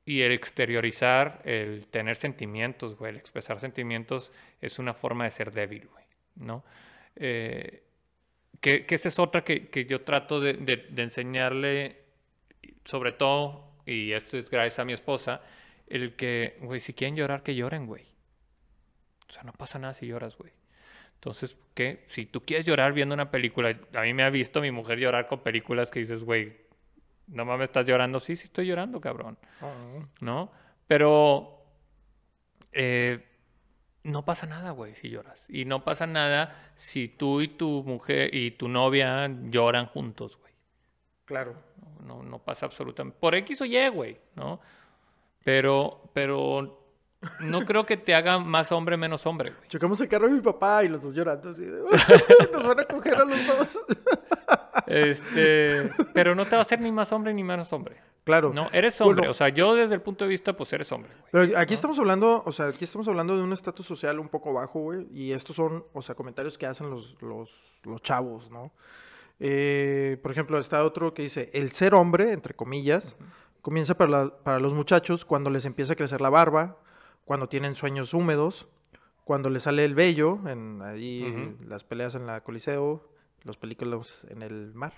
Y el exteriorizar, el tener sentimientos, güey, el expresar sentimientos es una forma de ser débil, güey, ¿no? Eh, que, que esa es otra que, que yo trato de, de- de enseñarle, sobre todo, y esto es gracias a mi esposa, el que, güey, si quieren llorar, que lloren, güey. O sea, no pasa nada si lloras, güey. Entonces, ¿qué? Si tú quieres llorar viendo una película, a mí me ha visto mi mujer llorar con películas que dices, güey, no mames, estás llorando. Sí, sí estoy llorando, cabrón. Oh. ¿no? Pero eh, no pasa nada, güey, si lloras. Y no pasa nada si tú y tu mujer y tu novia lloran juntos, güey. Claro. No, no pasa absolutamente. Por X o Y, güey, ¿no? Pero, pero no [laughs] creo que te haga más hombre menos hombre, güey. Chocamos el carro de mi papá y los dos llorando así de, nos van a coger a los dos. [laughs] Este, pero no te va a hacer ni más hombre ni menos hombre. Claro. No, eres hombre. Bueno. O sea, yo desde el punto de vista, pues eres hombre, güey. Pero aquí estamos hablando, o sea, aquí estamos hablando de un estatus social un poco bajo, güey. Y estos son, o sea, comentarios que hacen los, los, los chavos, ¿no? Eh, por ejemplo, está otro que dice, el ser hombre, entre comillas, comienza para, la- para los muchachos cuando les empieza a crecer la barba, cuando tienen sueños húmedos, cuando les sale el vello, en ahí las peleas en la Coliseo, los películas en el mar.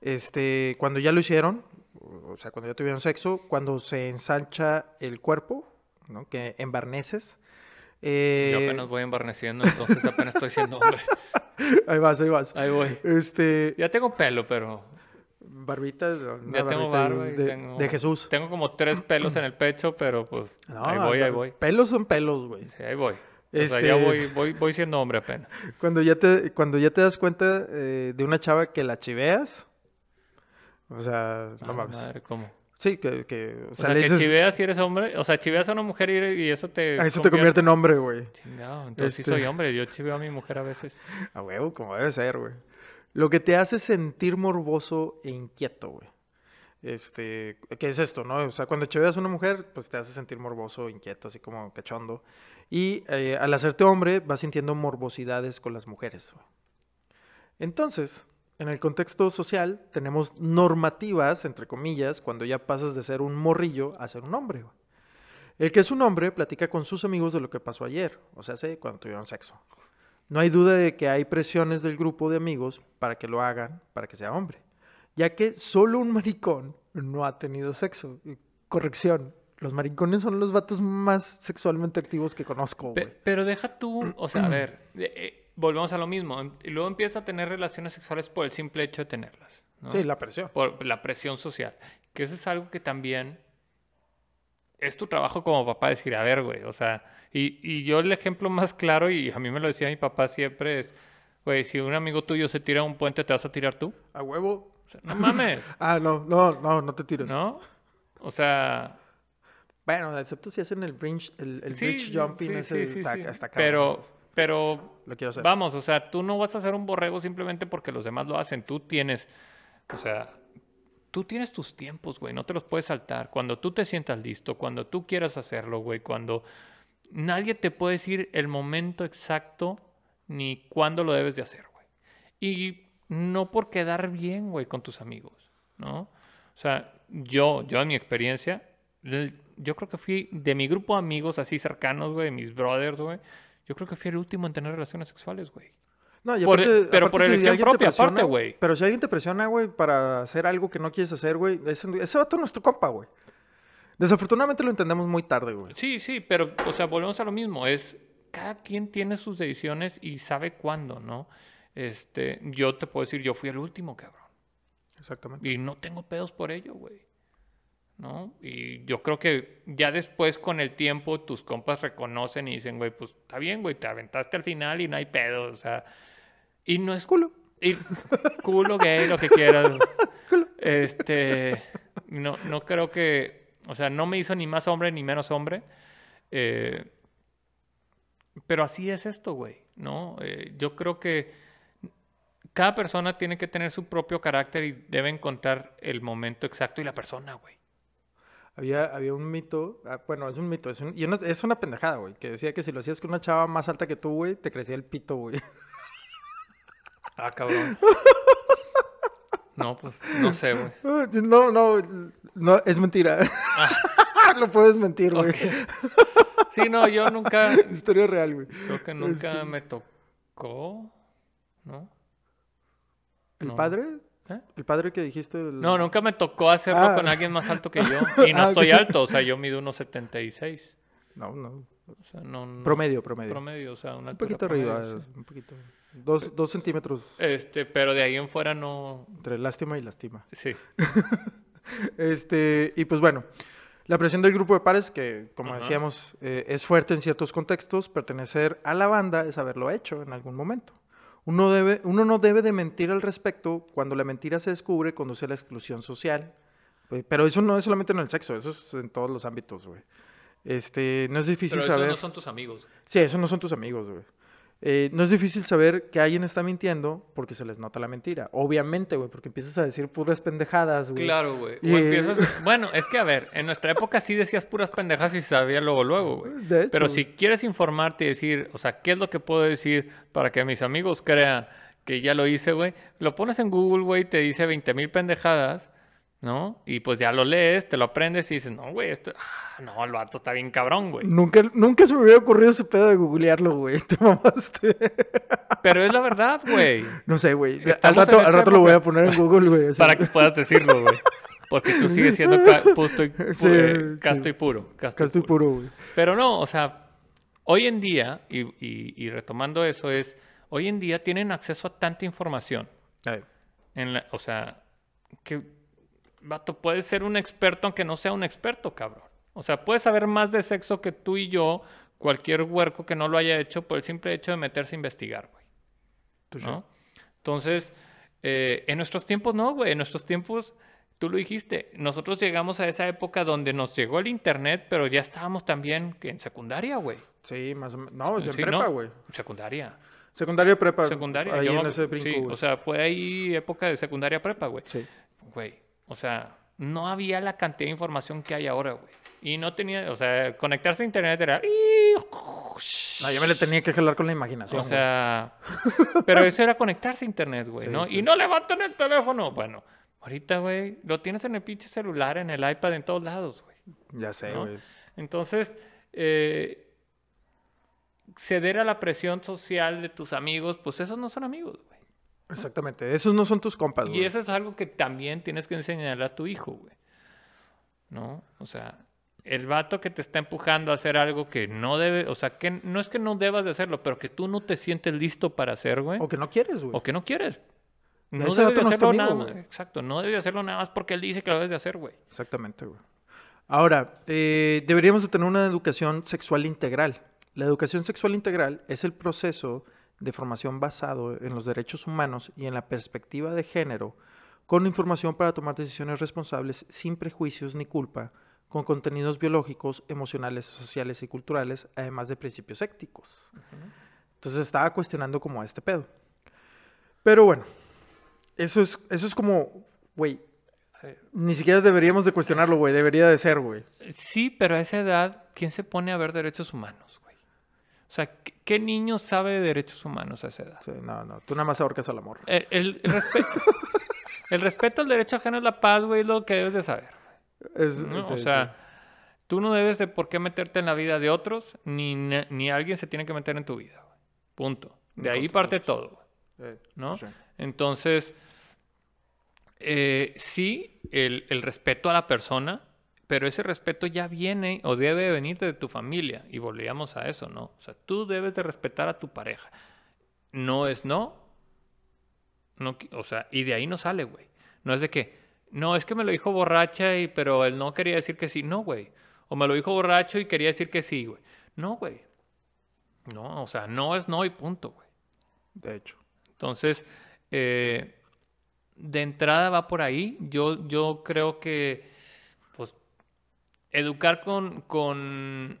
Este, cuando ya lo hicieron, o sea, cuando ya tuvieron sexo, cuando se ensancha el cuerpo, ¿no? Que embarneces. Eh, Yo apenas voy embarneciendo, entonces apenas estoy siendo hombre. [laughs] ahí vas, ahí vas. Ahí voy. Este, Ya tengo pelo, pero barbita, una ya tengo barba y de, tengo... de Jesús. Tengo como tres pelos en el pecho, pero pues No, ahí voy, ahí voy. Pelos son pelos, güey. Sí, ahí voy. O sea, ya Este- voy, voy, voy siendo hombre apenas. [laughs] Cuando ya te, cuando ya te das cuenta eh, de una chava que la chiveas, o sea, no mames. madre, ¿cómo? Sí, que, que o O sea, sea, que dices, chiveas si eres hombre. O sea, chiveas a una mujer y, y eso te. "Ah, eso te convierte en hombre, güey. Chingado, entonces sí Este- soy hombre. Yo chiveo a mi mujer a veces. [laughs] A huevo, como debe ser, güey. Lo que te hace sentir morboso e inquieto, güey. Este, ¿qué es esto, no? O sea, cuando chiveas a una mujer, pues te hace sentir morboso, inquieto, así como cachondo. Y eh, al hacerte hombre, vas sintiendo morbosidades con las mujeres, güey. Entonces, en el contexto social, tenemos normativas, entre comillas, cuando ya pasas de ser un morrillo a ser un hombre. El que es un hombre platica con sus amigos de lo que pasó ayer, o sea, sí, cuando tuvieron sexo. No hay duda de que hay presiones del grupo de amigos para que lo hagan, para que sea hombre, ya que solo un maricón no ha tenido sexo. Corrección, los maricones son los vatos más sexualmente activos que conozco, Pe- pero deja tú, o sea, a [clears throat] ver, eh, volvemos a lo mismo. em- Y luego empieza a tener relaciones sexuales por el simple hecho de tenerlas. ¿no? Sí, la presión. por la presión social. Que eso es algo que también es tu trabajo como papá decir, a ver, güey, o sea, y, y yo el ejemplo más claro, y a mí me lo decía mi papá siempre, es, güey, si un amigo tuyo se tira a un puente, ¿te vas a tirar tú? A huevo. O sea, no mames, [laughs] Ah, no, no, no, no te tires. ¿no? O sea, Bueno, excepto si hacen el bridge, el, el sí, bridge jumping, sí, ese sí, sí, está, pero. Pero Lo quiero hacer. Vamos, o sea, tú no vas a ser un borrego simplemente porque los demás lo hacen. Tú tienes, o sea, tú tienes tus tiempos, güey, no te los puedes saltar. Cuando tú te sientas listo, cuando tú quieras hacerlo, güey, cuando nadie te puede decir el momento exacto ni cuándo lo debes de hacer, güey. Y no por quedar bien, güey, con tus amigos, ¿no? O sea, yo, yo en mi experiencia, yo creo que fui de mi grupo de amigos así cercanos, güey, mis brothers, güey. Yo creo que fui el último en tener relaciones sexuales, güey. No, y Por- aparte- pero aparte por si elección propia, aparte, presiona, güey. Pero si alguien te presiona, güey, para hacer algo que no quieres hacer, güey, ese, ese vato no es tu compa, güey. Desafortunadamente lo entendemos muy tarde, güey. Sí, sí, pero, o sea, volvemos a lo mismo. Es, cada quien tiene sus decisiones y sabe cuándo, ¿no? Este, yo te puedo decir, yo fui el último, cabrón. Exactamente. Y no tengo pedos por ello, güey. ¿No? Y yo creo que ya después con el tiempo tus compas reconocen y dicen, güey, pues está bien, güey, te aventaste al final y no hay pedo, o sea, y no es Culo. y culo gay, lo que quieras. [laughs] Este, no, no creo que, o sea, no me hizo ni más hombre ni menos hombre. eh, pero así es esto, güey, ¿no? Eh, yo creo que cada persona tiene que tener su propio carácter y debe encontrar el momento exacto y la persona, güey. Había, había un mito, ah, bueno, es un mito, es, un- y no- es una pendejada, güey, que decía que si lo hacías con una chava más alta que tú, güey, te crecía el pito, güey. Ah, cabrón. No, pues, no sé, güey. No, no, no, es mentira. [laughs] Lo puedes mentir, güey. Sí, no, yo nunca, [laughs] Historia real, güey. creo que nunca Este- me tocó, ¿no? ¿El No. padre? ¿Eh? ¿El padre que dijiste? No, nunca me tocó hacerlo Ah. con alguien más alto que yo. [laughs] Y no Ah, estoy alto, o sea, yo mido unos 76. No, no. O sea, no, no- Promedio, promedio. promedio, o sea, una Un poquito arriba, promedio, sí. un poquito. Dos, dos centímetros Este, pero de ahí en fuera no. entre lástima y lástima. Sí. [laughs] Este, y pues bueno, la presión del grupo de pares, que como decíamos, eh, es fuerte en ciertos contextos, pertenecer a la banda es haberlo hecho en algún momento. Uno, debe, uno no debe de mentir al respecto cuando la mentira se descubre, conduce a la exclusión social. Pues, Pero eso no es solamente en el sexo, eso es en todos los ámbitos, güey. Este, no es difícil Pero esos saber. no son tus amigos. Sí, esos no son tus amigos, güey. Eh, no es difícil saber que alguien está mintiendo porque se les nota la mentira. Obviamente, güey, porque empiezas a decir puras pendejadas, güey. Claro, güey. Empiezas. [laughs] Bueno, es que a ver, en nuestra época sí decías puras pendejas y sabía luego, luego, güey. Pero si quieres informarte y decir, o sea, ¿qué es lo que puedo decir para que mis amigos crean que ya lo hice, güey? Lo pones en Google, güey, te dice 20 mil pendejadas, ¿no? Y pues ya lo lees, te lo aprendes y dices, no, güey, esto. Ah, no, el vato está bien cabrón, güey. Nunca, nunca se me hubiera ocurrido ese pedo de googlearlo, güey. [laughs] Te mamaste. Pero es la verdad, güey. No sé, güey. Al rato, al esta rato lo voy a poner en Google, güey. Para que puedas decirlo, güey. Porque tú sigues siendo ca- pusto y, [laughs] pu- Sí, eh, sí. casto y puro. Casto y puro. güey. Pero no, o sea, hoy en día, y, y- y retomando eso, es, hoy en día tienen acceso a tanta información. Ay, En la, o sea, que, vato, puedes ser un experto aunque no sea un experto, cabrón. O sea, puedes saber más de sexo que tú y yo, cualquier huerco que no lo haya hecho, por el simple hecho de meterse a investigar, güey. ¿no? Entonces, eh, en nuestros tiempos no, güey. En nuestros tiempos, tú lo dijiste, nosotros llegamos a esa época donde nos llegó el internet, pero ya estábamos también en secundaria, güey. Sí, más o menos. No, en Sí, prepa, ¿no? güey. Secundaria. Secundaria prepa. Secundaria. Ahí yo en ese brinco, sí, o sea, fue ahí época de secundaria prepa, güey. Sí. Güey, o sea, no había la cantidad de información que hay ahora, güey. Y no tenía, o sea, conectarse a internet era... No, yo me le tenía que jalar con la imaginación. O güey. sea, pero eso era conectarse a internet, güey, Sí, ¿no? sí. Y no levantan el teléfono. Bueno, ahorita, güey, lo tienes en el pinche celular, en el iPad, en todos lados, güey. Ya sé, ¿no? güey. Entonces, eh, ceder a la presión social de tus amigos, pues esos no son amigos. Exactamente. Esos no son tus compas, Y eso es algo que también tienes que enseñarle a tu hijo, güey. ¿No? O sea, el vato que te está empujando a hacer algo que no debe, o sea, que no es que no debas de hacerlo, pero que tú no te sientes listo para hacer, güey. O que no quieres, güey. O que no quieres. No Ese debes de hacerlo nada más. güey. Exacto, no debes de hacerlo nada más porque él dice que lo debes de hacer, güey. Exactamente, güey. Ahora, eh, deberíamos de tener una educación sexual integral. La educación sexual integral es el proceso de formación basado en los derechos humanos y en la perspectiva de género, con información para tomar decisiones responsables sin prejuicios ni culpa, con contenidos biológicos, emocionales, sociales y culturales, además de principios éticos. Entonces estaba cuestionando como este pedo. Pero bueno, eso es, eso es como, güey, ni siquiera deberíamos de cuestionarlo, güey. Debería de ser, güey. Sí, pero a esa edad, ¿quién se pone a ver derechos humanos? O sea, ¿qué, niño sabe de derechos humanos a esa edad? Sí, no, no. Tú nada más ahorcas al amor. El, el- el respeto, [laughs] el respeto al derecho ajeno es la paz, güey, es lo que debes de saber. Es- ¿no? sí, o sí. sea, tú no debes de por qué meterte en la vida de otros, ni, ni alguien se tiene que meter en tu vida, güey. Punto. De ahí parte todo, güey, ¿no? Entonces, eh, sí, el, el respeto a la persona, pero ese respeto ya viene o debe venir de tu familia. Y volvíamos a eso, ¿no? O sea, tú debes de respetar a tu pareja. No es no. no o sea, y de ahí no sale, güey. No es de que No, es que me lo dijo borracha, y, pero él no quería decir que sí. No, güey. O me lo dijo borracho y quería decir que sí, güey. No, güey. No, o sea, no es no y punto, güey. De hecho. Entonces, eh, de entrada va por ahí. Yo, yo creo que, educar con, con,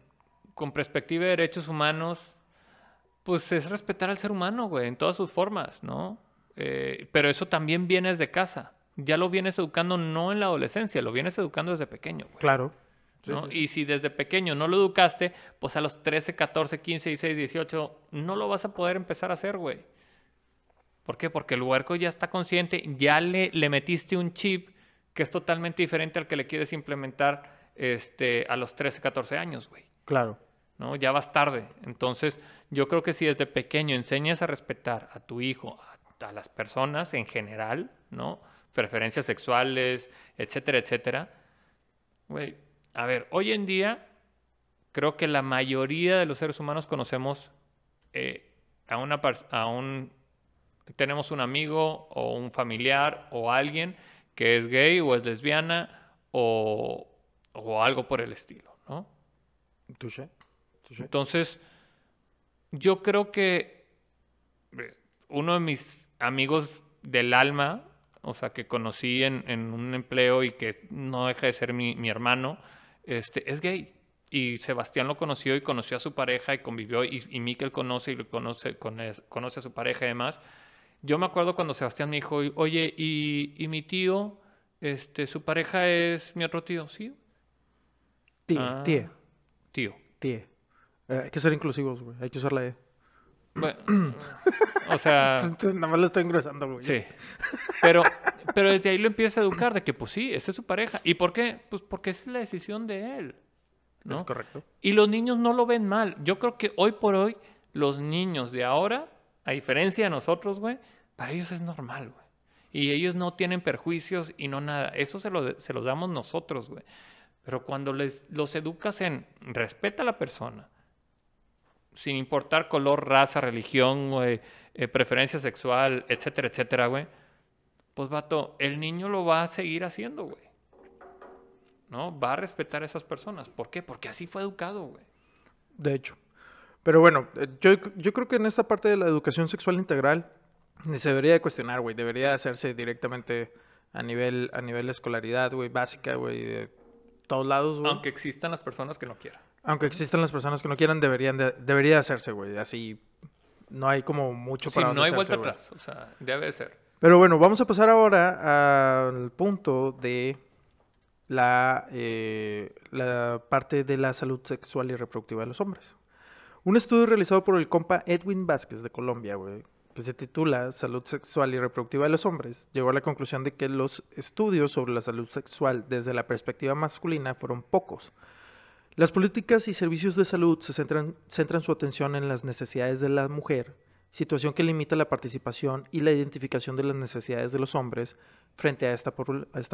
con perspectiva de derechos humanos, pues es respetar al ser humano, güey, en todas sus formas, ¿no? Eh, pero eso también viene desde casa. Ya lo vienes educando no en la adolescencia, lo vienes educando desde pequeño, güey. Claro. Sí, ¿no? sí, sí. Y si desde pequeño no lo educaste, pues a los 13, 14, 15, 16, 18, no lo vas a poder empezar a hacer, güey. ¿Por qué? Porque el huerco ya está consciente, ya le, le metiste un chip que es totalmente diferente al que le quieres implementar este, a los 13, 14 años, güey. Claro. ¿no? Ya vas tarde. Entonces, yo creo que si desde pequeño enseñas a respetar a tu hijo, a, a las personas en general, ¿no? Preferencias sexuales, etcétera, etcétera. Güey, a ver, hoy en día creo que la mayoría de los seres humanos conocemos eh, a una a un tenemos un amigo o un familiar o alguien que es gay o es lesbiana o, o algo por el estilo, ¿no? Touché. Touché. Entonces, yo creo que eh, uno de mis amigos del alma, o sea, que conocí en, en un empleo y que no deja de ser mi, mi hermano, este, es gay. Y Sebastián lo conoció y conoció a su pareja y convivió, y, y Miquel conoce y lo conoce, conoce, conoce a su pareja y demás. Yo me acuerdo cuando Sebastián me dijo, oye, ¿y, y mi tío, este, su pareja es mi otro tío? Sí, Tíe, Ah. tío. tíe. Eh, hay que ser inclusivos, güey. Hay que usar la E. Bueno, [clears throat] o sea, [laughs] Entonces, nada más lo estoy engrosando, güey. Sí. Pero, pero desde ahí lo empieza a educar de que, pues sí, esa es su pareja. ¿Y por qué? Pues porque esa es la decisión de él. ¿no? Es correcto. Y los niños no lo ven mal. Yo creo que hoy por hoy, los niños de ahora, a diferencia de nosotros, güey, para ellos es normal, güey. Y ellos no tienen perjuicios y no nada. Eso se, lo, se los damos nosotros, güey. Pero cuando les, los educas en respeta a la persona, sin importar color, raza, religión, güey, eh, preferencia sexual, etcétera, etcétera, güey, pues vato, el niño lo va a seguir haciendo, güey. ¿No? Va a respetar a esas personas. ¿Por qué? Porque así fue educado, güey. De hecho. Pero bueno, eh, yo, yo creo que en esta parte de la educación sexual integral se debería de cuestionar, güey. Debería hacerse directamente a nivel, a nivel escolaridad, güey, básica, güey, de todos lados, güey. Aunque existan las personas que no quieran. Aunque existan las personas que no quieran, deberían de, debería hacerse, güey. Así no hay como mucho Sí, para no dónde hay vuelta atrás. O sea, debe de ser. Pero bueno, vamos a pasar ahora al punto de la, eh, la parte de la salud sexual y reproductiva de los hombres. Un estudio realizado por el compa Edwin Vázquez de Colombia, güey, que se titula Salud sexual y reproductiva de los hombres, llegó a la conclusión de que los estudios sobre la salud sexual desde la perspectiva masculina fueron pocos. Las políticas y servicios de salud se centran, su atención en las necesidades de la mujer, situación que limita la participación y la identificación de las necesidades de los hombres frente a esta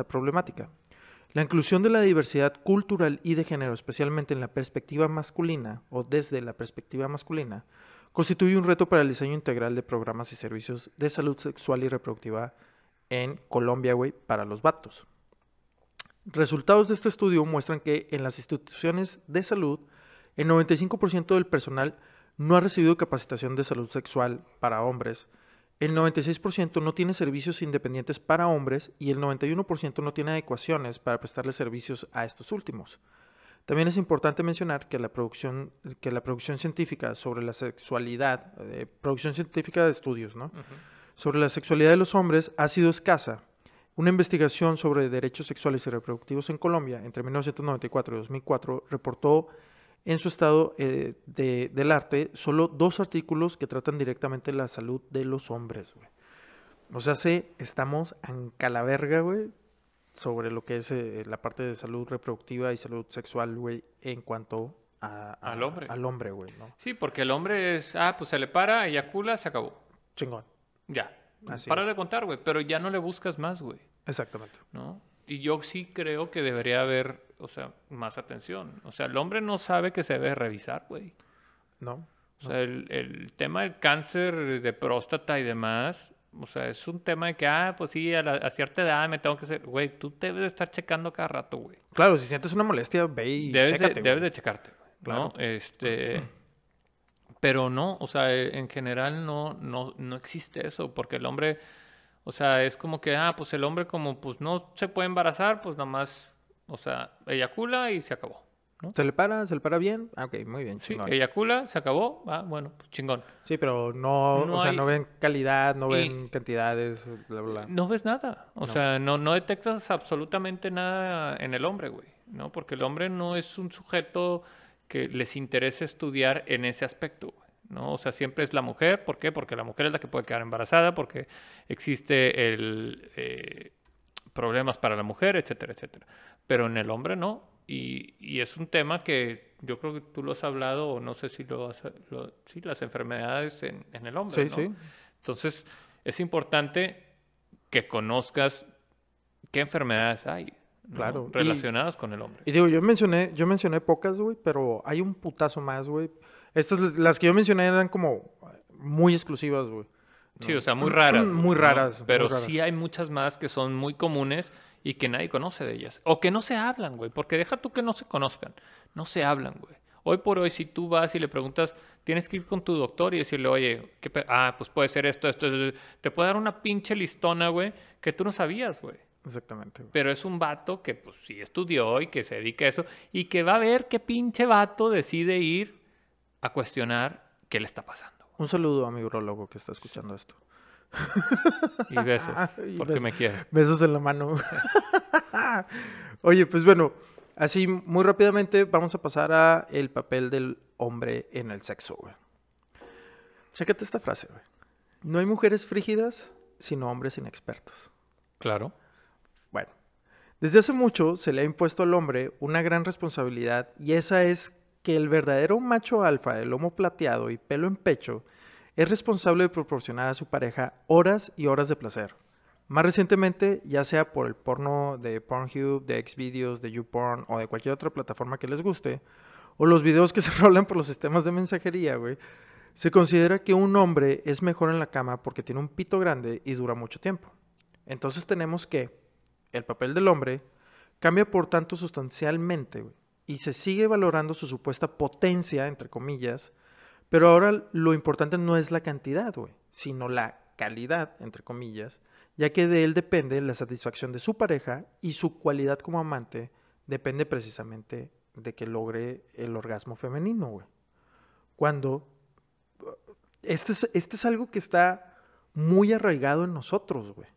problemática. La inclusión de la diversidad cultural y de género, especialmente en la perspectiva masculina o desde la perspectiva masculina, constituye un reto para el diseño integral de programas y servicios de salud sexual y reproductiva en Colombia, güey, para los vatos. Resultados de este estudio muestran que en las instituciones de salud, el 95% del personal no ha recibido capacitación de salud sexual para hombres, el 96% no tiene servicios independientes para hombres y el 91% no tiene adecuaciones para prestarle servicios a estos últimos. También es importante mencionar que la producción, que la producción científica sobre la sexualidad, eh, producción científica de estudios, ¿no? sobre la sexualidad de los hombres ha sido escasa. Una investigación sobre derechos sexuales y reproductivos en Colombia entre 1994 y 2004 reportó en su estado eh, de- del arte solo dos artículos que tratan directamente la salud de los hombres, güey. O sea, sí, estamos en calaverga, güey, sobre lo que es eh, la parte de salud reproductiva y salud sexual, güey, en cuanto a- a- Al hombre. Al hombre, güey, ¿no? Sí, porque el hombre es, ah, pues se le para, eyacula, se acabó. Chingón. Ya. Así para es. de contar, güey. Pero ya no le buscas más, güey. Exactamente. ¿No? Y yo sí creo que debería haber, o sea, más atención. O sea, el hombre no sabe que se debe revisar, güey. ¿No? O sea, el, el tema del cáncer de próstata y demás, o sea, es un tema de que, ah, pues sí, a, la- a cierta edad me tengo que hacer. Güey, tú debes de estar checando cada rato, güey. Claro, si sientes una molestia, ve y Debes, chécate, de, debes de checarte, güey, ¿no? Este, [clears throat] pero no, o sea, en general no, no, no existe eso, porque el hombre, o sea, es como que, ah, pues el hombre como, pues no se puede embarazar, pues nada más, o sea, eyacula y se acabó. ¿Se le para? ¿Se le para bien? Ah, ok, muy bien. Sí, chingón. eyacula, se acabó, ah, bueno, pues chingón. Sí, pero no, No o sea, hay- no ven calidad, no Y- ven cantidades, bla, bla, bla. No ves nada. O No. sea, no, no detectas absolutamente nada en el hombre, güey. ¿No? Porque el hombre no es un sujeto que les interese estudiar en ese aspecto, güey. ¿No? O sea, siempre es la mujer. ¿Por qué? Porque la mujer es la que puede quedar embarazada, porque existe el eh, problemas para la mujer, etcétera, etcétera. Pero en el hombre no. Y, y es un tema que yo creo que tú lo has hablado, o no sé si lo has... lo- sí, las enfermedades en, en el hombre, Sí, ¿no? sí. Entonces, es importante que conozcas qué enfermedades hay ¿no? Claro, y- relacionadas con el hombre. Y digo, yo mencioné, yo mencioné pocas, güey, pero hay un putazo más, güey. Estas, las que yo mencioné eran como muy exclusivas, güey. Sí, o sea, muy raras. Muy ¿no? raras, muy Pero raras. sí hay muchas más que son muy comunes y que nadie conoce de ellas. O que no se hablan, güey. Porque deja tú que no se conozcan. No se hablan, güey. Hoy por hoy, si tú vas y le preguntas, tienes que ir con tu doctor y decirle, oye, ¿qué pe- ah, pues puede ser esto, esto, esto". Te puede dar una pinche listona, güey, que tú no sabías, güey. Exactamente, güey. Pero es un vato que pues sí estudió y que se dedica a eso y que va a ver qué pinche vato decide ir a cuestionar qué le está pasando. Un saludo a mi urologo que está escuchando esto. Y besos, [laughs] Y porque besos. me quiere. Besos en la mano. [laughs] Oye, pues bueno, así muy rápidamente vamos a pasar a el papel del hombre en el sexo, güey. Chécate esta frase, güey. No hay mujeres frígidas, sino hombres inexpertos. Claro. Bueno, desde hace mucho se le ha impuesto al hombre una gran responsabilidad y esa es que el verdadero macho alfa de lomo plateado y pelo en pecho es responsable de proporcionar a su pareja horas y horas de placer. Más recientemente, ya sea por el porno de Pornhub, de Xvideos, de YouPorn o de cualquier otra plataforma que les guste, o los videos que [laughs] se rolan por los sistemas de mensajería, güey, se considera que un hombre es mejor en la cama porque tiene un pito grande y dura mucho tiempo. Entonces tenemos que el papel del hombre cambia por tanto sustancialmente y se sigue valorando su supuesta potencia, entre comillas, pero ahora lo importante no es la cantidad, güey, sino la calidad, entre comillas, ya que de él depende la satisfacción de su pareja y su cualidad como amante depende precisamente de que logre el orgasmo femenino, güey. Cuando este es, este es algo que está muy arraigado en nosotros, güey.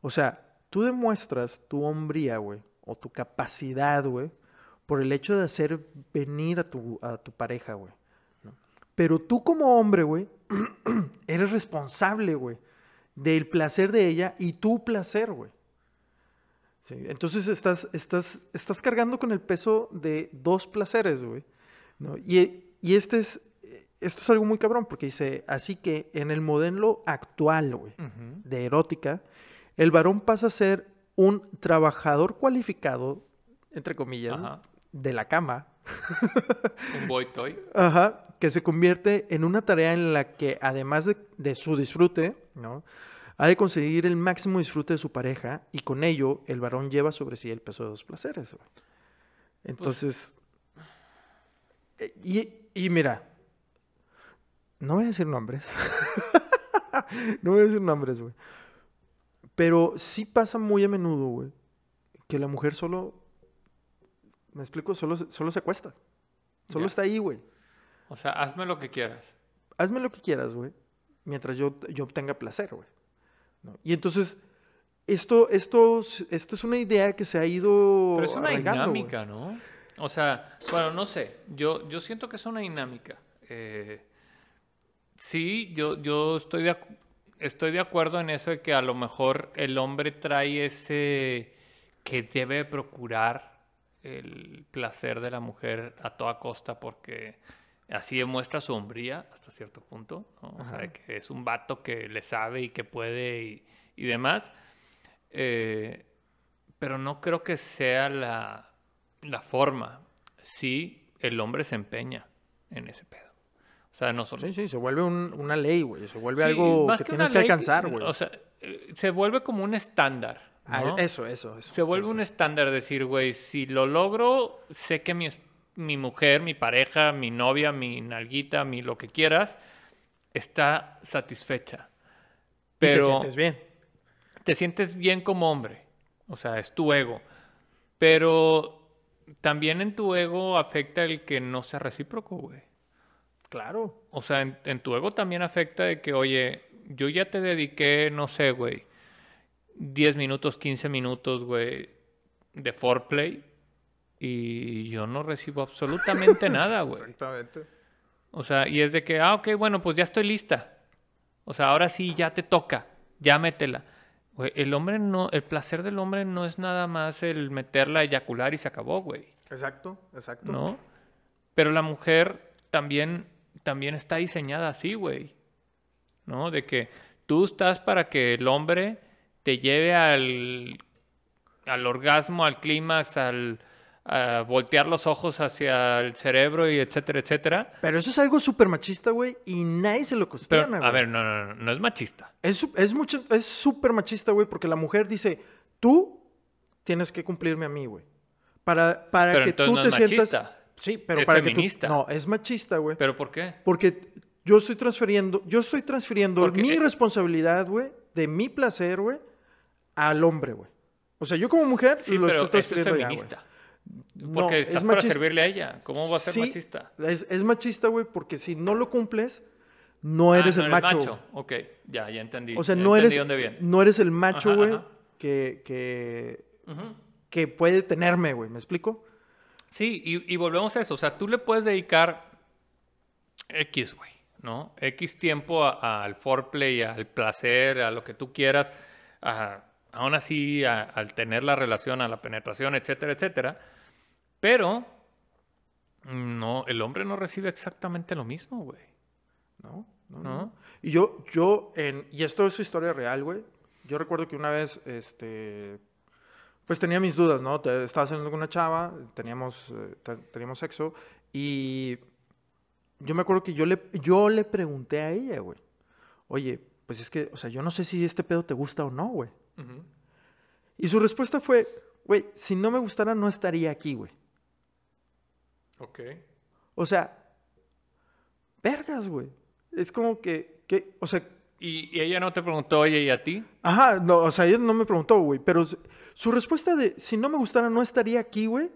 O sea, tú demuestras tu hombría, güey, o tu capacidad, güey, por el hecho de hacer venir a tu, a tu pareja, güey. Pero tú como hombre, güey, [clears throat] eres responsable, güey, del placer de ella y tu placer, güey. Sí, entonces estás, estás, estás cargando con el peso de dos placeres, güey. ¿no? Y, y este es, esto es algo muy cabrón, porque dice, así que en el modelo actual, güey, de erótica, el varón pasa a ser un trabajador cualificado, entre comillas, Ajá. de la cama, Un boy toy. Ajá, que se convierte en una tarea en la que, además de, su disfrute, ¿no? ha de conseguir el máximo disfrute de su pareja y con ello el varón lleva sobre sí el peso de los placeres. Entonces, y, y mira, no voy a decir nombres, [laughs] no voy a decir nombres, güey, pero sí pasa muy a menudo, güey, que la mujer solo, me explico, solo, se- solo se acuesta. Solo está ahí, güey. O sea, hazme lo que quieras. Hazme lo que quieras, güey. Mientras yo, yo obtenga placer, güey. ¿no? Y entonces, esto, esto, esto es una idea que se ha ido. Pero es una dinámica, ¿no? O sea, bueno, no sé. Yo, yo siento que es una dinámica. Eh, sí, yo, yo estoy, de, estoy de acuerdo en eso de que a lo mejor el hombre trae ese que debe procurar el placer de la mujer a toda costa porque así demuestra su hombría hasta cierto punto, ¿no? O sea, de que es un vato que le sabe y que puede y, y demás. Eh, pero no creo que sea la, la forma. Sí, el hombre se empeña en ese pedo. O sea, no son... Sí, sí, se vuelve un- una ley, güey. Se vuelve Sí, algo que, que tienes que alcanzar, güey. O sea, eh, se vuelve como un estándar. ¿No? Eso, eso, eso. Se vuelve un estándar decir, güey, si lo logro, sé que mi, mi mujer, mi pareja, mi novia, mi nalguita, mi lo que quieras, está satisfecha. Y te Pero sientes bien. te sientes bien como hombre. O sea, es tu ego. Pero también en tu ego afecta el que no sea recíproco, güey. Claro. O sea, en, en tu ego también afecta de que, oye, yo ya te dediqué, no sé, güey, 10 minutos, 15 minutos, güey, de foreplay y yo no recibo absolutamente [laughs] nada, güey. Exactamente. O sea, y es de que, ah, ok, bueno, pues ya estoy lista. O sea, ahora sí, ya te toca, ya métela. Güey, el hombre no, el placer del hombre no es nada más el meterla, eyacular y se acabó, güey. Exacto, exacto. ¿no? Pero la mujer también, también está diseñada así, güey. ¿No? De que tú estás para que el hombre te lleve al, al orgasmo, al clímax, al a voltear los ojos hacia el cerebro y etcétera, etcétera. Pero eso es algo súper machista, güey, y nadie se lo Pero, cuestiona, a güey. ver, no, no, no, no es machista. Es, es mucho, es súper machista, güey, porque la mujer dice, tú tienes que cumplirme a mí, güey. Para, para Pero que tú no te es sientas... machista. Sí, pero Es para feminista. que tú... No, es machista, güey. ¿Pero por qué? Porque yo estoy transfiriendo, yo estoy transfiriendo Porque, mi eh, responsabilidad, güey, de mi placer, güey, al hombre, güey. O sea, yo como mujer Sí, lo pero estoy esto es transfiriendo ya, feminista. No, Porque es estás para machista. servirle a ella. ¿Cómo va a ser Sí, machista? Es, es machista, güey, porque si no lo cumples, no eres Ah, el no macho. güey. Ok, ya, ya entendí. O sea, ya no eres, dónde viene. no eres el macho, güey, que, que, que puede tenerme, güey. ¿Me explico? Sí, y, y volvemos a eso. O sea, tú le puedes dedicar X, güey, ¿no? X tiempo al foreplay, al placer, a lo que tú quieras. a- aún así, a- al tener la relación, a la penetración, etcétera, etcétera. Pero, no, el hombre no recibe exactamente lo mismo, güey. No, no, ¿No? no. Y yo, yo, en, y esto es historia real, güey. Yo recuerdo que una vez, este, pues tenía mis dudas, ¿no? Te- Estaba saliendo con una chava, teníamos, eh, te- teníamos sexo, y yo me acuerdo que yo le, yo le pregunté a ella, güey. Oye, pues es que, o sea, yo no sé si este pedo te gusta o no, güey. Y su respuesta fue, güey, si no me gustara no estaría aquí, güey. Ok. O sea, vergas, güey. Es como que, que, o sea, Y, y ella no te preguntó, oye, ¿y a ti? Ajá, no, o sea, ella no me preguntó, güey, pero su respuesta de si no me gustara no estaría aquí, güey,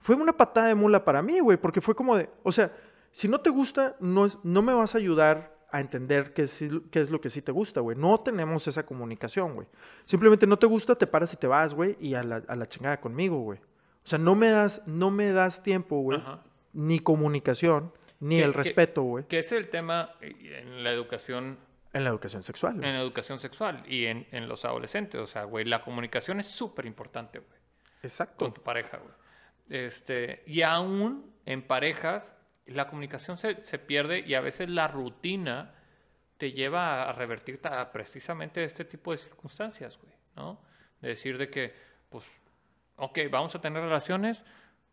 fue una patada de mula para mí, güey, porque fue como de, o sea, si no te gusta, no, no me vas a ayudar a entender qué, sí- qué es lo que sí te gusta, güey. No tenemos esa comunicación, güey. Simplemente no te gusta, te paras y te vas, güey, y a la, a la chingada conmigo, güey. O sea, no me das, no me das tiempo, güey, ni comunicación, ni el respeto, güey, Que es el tema eh, en la educación en la educación sexual. en educación sexual y en, en los adolescentes. O sea, güey, la comunicación es súper importante, güey, Exacto. con tu pareja, güey. Este, y aún en parejas, la comunicación se, se pierde y a veces la rutina te lleva a revertir ta- precisamente este tipo de circunstancias, güey, ¿no? De decir de que, pues, ok, vamos a tener relaciones,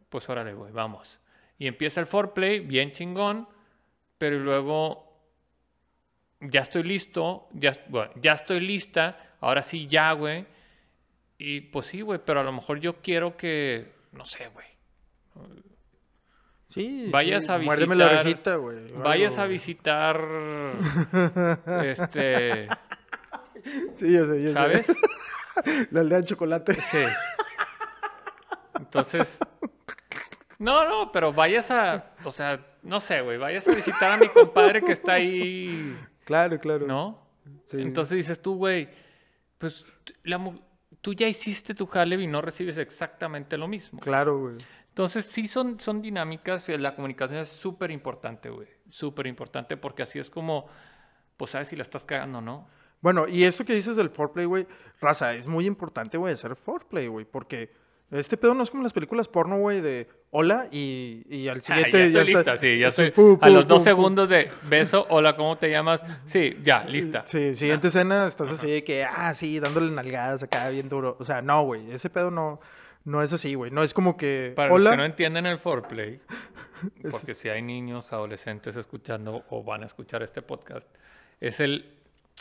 pues órale, güey, vamos. Y empieza el foreplay, bien chingón, pero luego ya estoy listo, ya, ya estoy lista, ahora sí ya, güey. Y pues sí, güey, pero a lo mejor yo quiero que, no sé, güey, Sí, vayas sí, a Muérdeme la visitar- orejita, güey. vayas a visitar, [laughs] este, Sí, yo sé, yo sé. ¿sabes? [laughs] La aldea de chocolate. Sí. Entonces, no, no, pero vayas a, o sea, no sé, güey, vayas a visitar a mi compadre que está ahí, Claro, claro. ¿no? Sí. Entonces dices tú, güey, pues la tú ya hiciste tu jale y no recibes exactamente lo mismo. Claro, güey. Entonces sí son, son dinámicas, eh, la comunicación es súper importante, güey, súper importante porque así es como, pues sabes si la estás cagando o no. Bueno, y esto que dices del foreplay, güey, raza, es muy importante, güey, hacer foreplay, güey, porque este pedo no es como las películas porno, güey, de hola y, y al Ah, siguiente ya estoy está- lista, sí, ya estoy. pu, a pu, los dos pu, pu. segundos de beso, hola, ¿cómo te llamas? Sí, ya, lista. Sí, siguiente escena estás así de que, ah, sí, dándole nalgadas acá bien duro. O sea, no, güey, ese pedo no, no es así, güey. No es como que, Para hola, los que no entienden el foreplay, [laughs] porque si hay niños, adolescentes escuchando o van a escuchar este podcast, es el,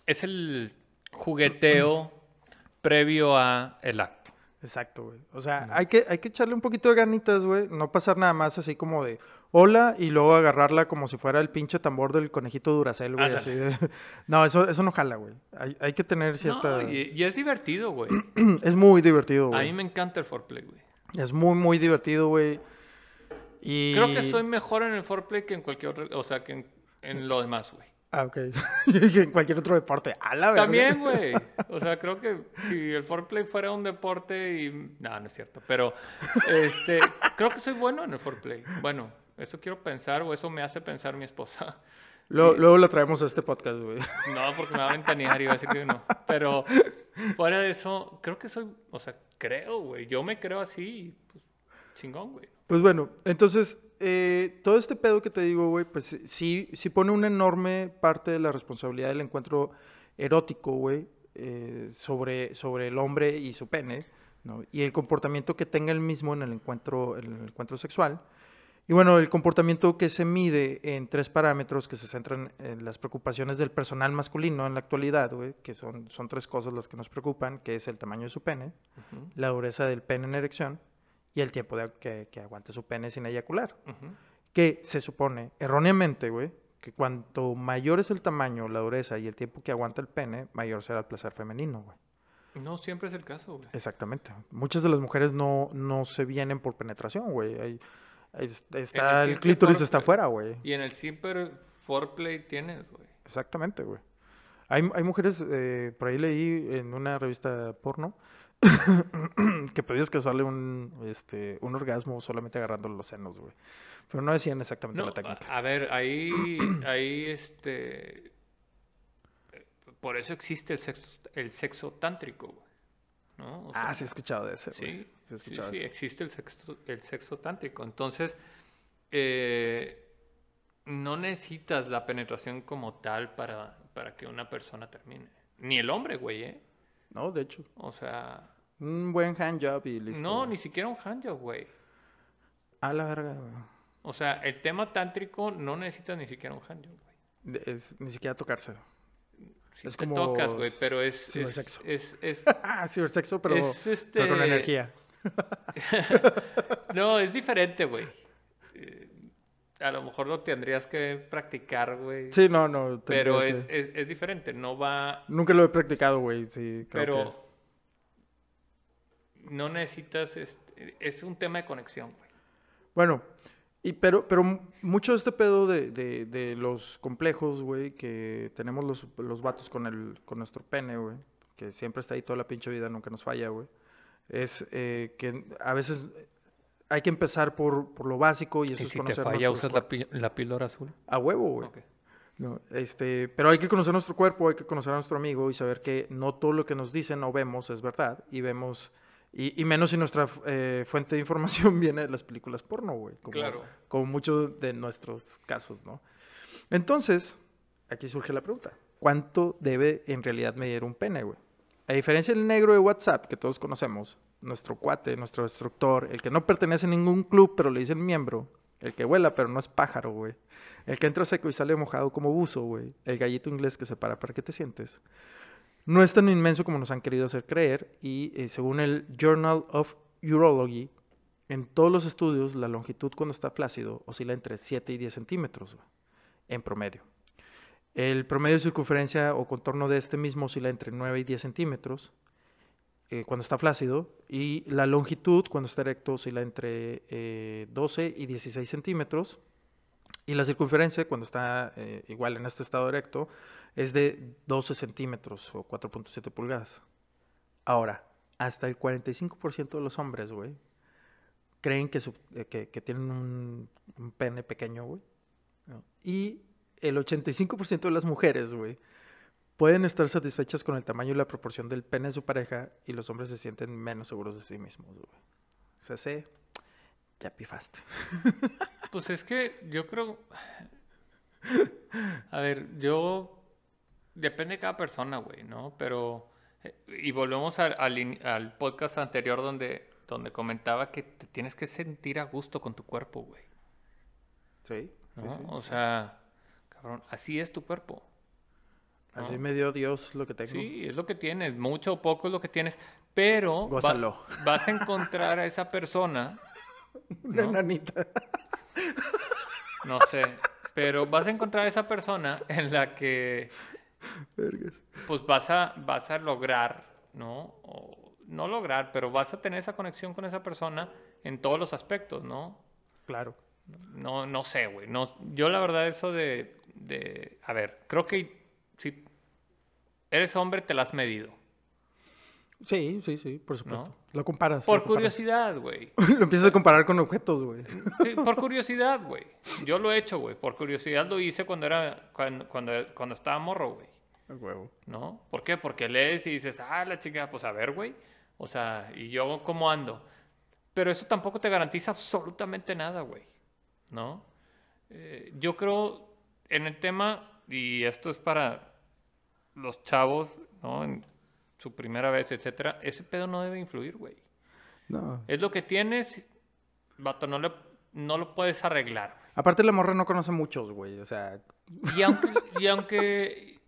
es el jugueteo previo a el acto. Exacto, güey. O sea, hay que, hay que echarle un poquito de ganitas, güey. No pasar nada más así como de hola y luego agarrarla como si fuera el pinche tambor del conejito Duracell, güey. Así de- [laughs] No, eso, eso no jala, güey. Hay, hay que tener cierta... No, y, y es divertido, güey. [clears throat] Es muy divertido, A mí güey. me encanta el foreplay, güey. Es muy, muy divertido, güey. Y... Creo que soy mejor en el foreplay que en cualquier otro, o sea, que en, en lo demás, güey. Ah, ok. [laughs] En cualquier otro deporte. A la. También, güey. O sea, creo que si el foreplay fuera un deporte y... No, no es cierto. Pero, este, creo que soy bueno en el foreplay. Bueno, eso quiero pensar o eso me hace pensar mi esposa. Luego, luego lo traemos a este podcast, güey. No, porque me va a ventanear y va a decir que no. Pero fuera de eso, creo que soy... O sea, creo, güey. Yo me creo así pues, chingón, güey. Pues bueno, entonces, eh, todo este pedo que te digo, güey, pues sí, sí pone una enorme parte de la responsabilidad del encuentro erótico, güey, eh, sobre, sobre el hombre y su pene, ¿no? Y el comportamiento que tenga él mismo en el encuentro, en el encuentro sexual. Y bueno, el comportamiento que se mide en tres parámetros que se centran en las preocupaciones del personal masculino en la actualidad, güey, que son, son tres cosas las que nos preocupan, que es el tamaño de su pene, Ujú, la dureza del pene en erección y el tiempo de, que, que aguante su pene sin eyacular. Que se supone, erróneamente, güey, que cuanto mayor es el tamaño, la dureza y el tiempo que aguanta el pene, mayor será el placer femenino, güey. No siempre es el caso, güey. Exactamente. Muchas de las mujeres no, no se vienen por penetración, güey. Hay- está, el clítoris está afuera, güey. Y en el simple foreplay tienes, güey. Exactamente, güey. Hay, hay mujeres, eh, por ahí leí en una revista porno, [coughs] que pedías que sale un, este, un orgasmo solamente agarrando los senos, güey. Pero no decían exactamente No, la técnica. a ver, ahí, [coughs] ahí, este, por eso existe el sexo, el sexo tántrico, güey, ¿no? O ah, sea, sí he escuchado de ese, sí, Sí he sí, existe el sexo, el sexo tántrico. Entonces, eh, no necesitas la penetración como tal para, para que una persona termine. Ni el hombre, güey, ¿eh? No, de hecho. O sea, Un buen handjob y listo. no, ni siquiera un handjob, güey. A la verga, güey. O sea, el tema tántrico no necesitas ni siquiera un handjob, güey. Es- ni siquiera tocarse. Sí Es te como tocas, güey, pero es... cibersexo. Es, es, es- [laughs] Ah, cibersexo, pero, Es, pero con este- energía. [laughs] no, es diferente, güey. A lo mejor lo tendrías que practicar, güey. Sí, no, no. pero es, que- es, es diferente, no va... Nunca lo he practicado, güey. Sí, creo Pero no necesitas... este, es un tema de conexión, güey. Bueno, y pero, pero mucho de este pedo de, de, de los complejos, güey, que tenemos los, los vatos con, el, con nuestro pene, güey, que siempre está ahí toda la pinche vida, nunca nos falla, güey, es eh, que a veces hay que empezar por, por lo básico y eso Y es si te conocer falla, nuestros usas la, la píldora azul. A huevo, güey. No, este, pero hay que conocer nuestro cuerpo, hay que conocer a nuestro amigo y saber que no todo lo que nos dicen o vemos es verdad. Y vemos, y, y menos si nuestra eh, fuente de información [laughs] viene de las películas porno, güey. Como, Claro. Como muchos de nuestros casos, ¿no? Entonces, aquí surge la pregunta. ¿Cuánto debe en realidad medir un pene, güey? A diferencia del negro de WhatsApp que todos conocemos, nuestro cuate, nuestro instructor, el que no pertenece a ningún club pero le dicen miembro, el que vuela pero no es pájaro, güey. El que entra seco y sale mojado como buzo, güey. El gallito inglés que se para para que te sientes. No es tan inmenso como nos han querido hacer creer y eh, según el Journal of Urology, en todos los estudios la longitud cuando está flácido oscila entre 7 y 10 centímetros en promedio. El promedio de circunferencia o contorno de este mismo oscila entre 9 y 10 centímetros eh, cuando está flácido y la longitud cuando está erecto oscila entre eh, 12 y 16 centímetros y la circunferencia cuando está eh, igual en este estado erecto es de 12 centímetros o 4.7 pulgadas. Ahora, hasta el 45% de los hombres, güey, creen que, eh, tienen un, pene pequeño, güey. Y el 85% de las mujeres, güey, pueden estar satisfechas con el tamaño y la proporción del pene de su pareja y los hombres se sienten menos seguros de sí mismos, güey. O sea, sé, ya pifaste. [laughs] Pues es que yo creo. A ver, yo. Depende de cada persona, güey, ¿no? Pero. eh, Y volvemos al, al in- al podcast anterior donde, donde comentaba que te tienes que sentir a gusto con tu cuerpo, güey. Sí, sí, ¿no? sí. O sea, cabrón, así es tu cuerpo. Así me dio Dios lo que tengo. Sí, es lo que tienes, mucho o poco es lo que tienes, pero va- [laughs] vas a encontrar a esa persona, [laughs] Una ¿no? enanita. no sé, pero vas a encontrar a esa persona en la que Vergas. pues vas a, vas a lograr, ¿no? O no lograr, pero vas a tener esa conexión con esa persona en todos los aspectos, ¿no? Claro. No, no sé, güey. No, yo la verdad eso de, de... A ver, creo que si eres hombre te la has medido. Sí, sí, sí, por supuesto. ¿No? Lo comparas. Por lo curiosidad, güey. [laughs] lo empiezas a comparar con objetos, güey. Sí, por curiosidad, güey. Yo lo he hecho, güey. Por curiosidad lo hice cuando era cuando, cuando, cuando estaba morro, güey. Huevo. ¿No? ¿Por qué? Porque lees y dices, ah, la chica, pues a ver, güey. O sea, ¿y yo cómo ando? Pero eso tampoco te garantiza absolutamente nada, güey. ¿No? Eh, yo creo en el tema, y esto es para los chavos, ¿no? En su primera vez, etcétera, ese pedo no debe influir, güey. No. Es lo que tienes, vato, no, le- no lo puedes arreglar. Aparte la morra no conoce muchos, güey. O sea, Y aunque, y aunque,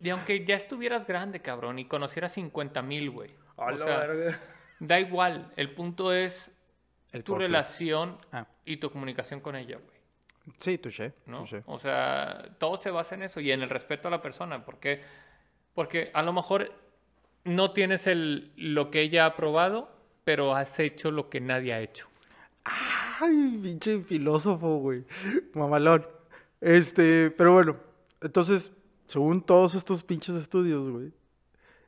y aunque ya estuvieras grande, cabrón, y conocieras 50 mil, güey. O sea, da igual. El punto es El tu relación Ah, y tu comunicación con ella, güey. Sí, touché. ¿no? touché. O sea, todo se basa en eso y en el respeto a la persona. porque Porque a lo mejor no tienes el, lo que ella ha probado, pero has hecho lo que nadie ha hecho. Ay, pinche filósofo, güey. Mamalón. Este, pero bueno, entonces, según todos estos pinches estudios, güey,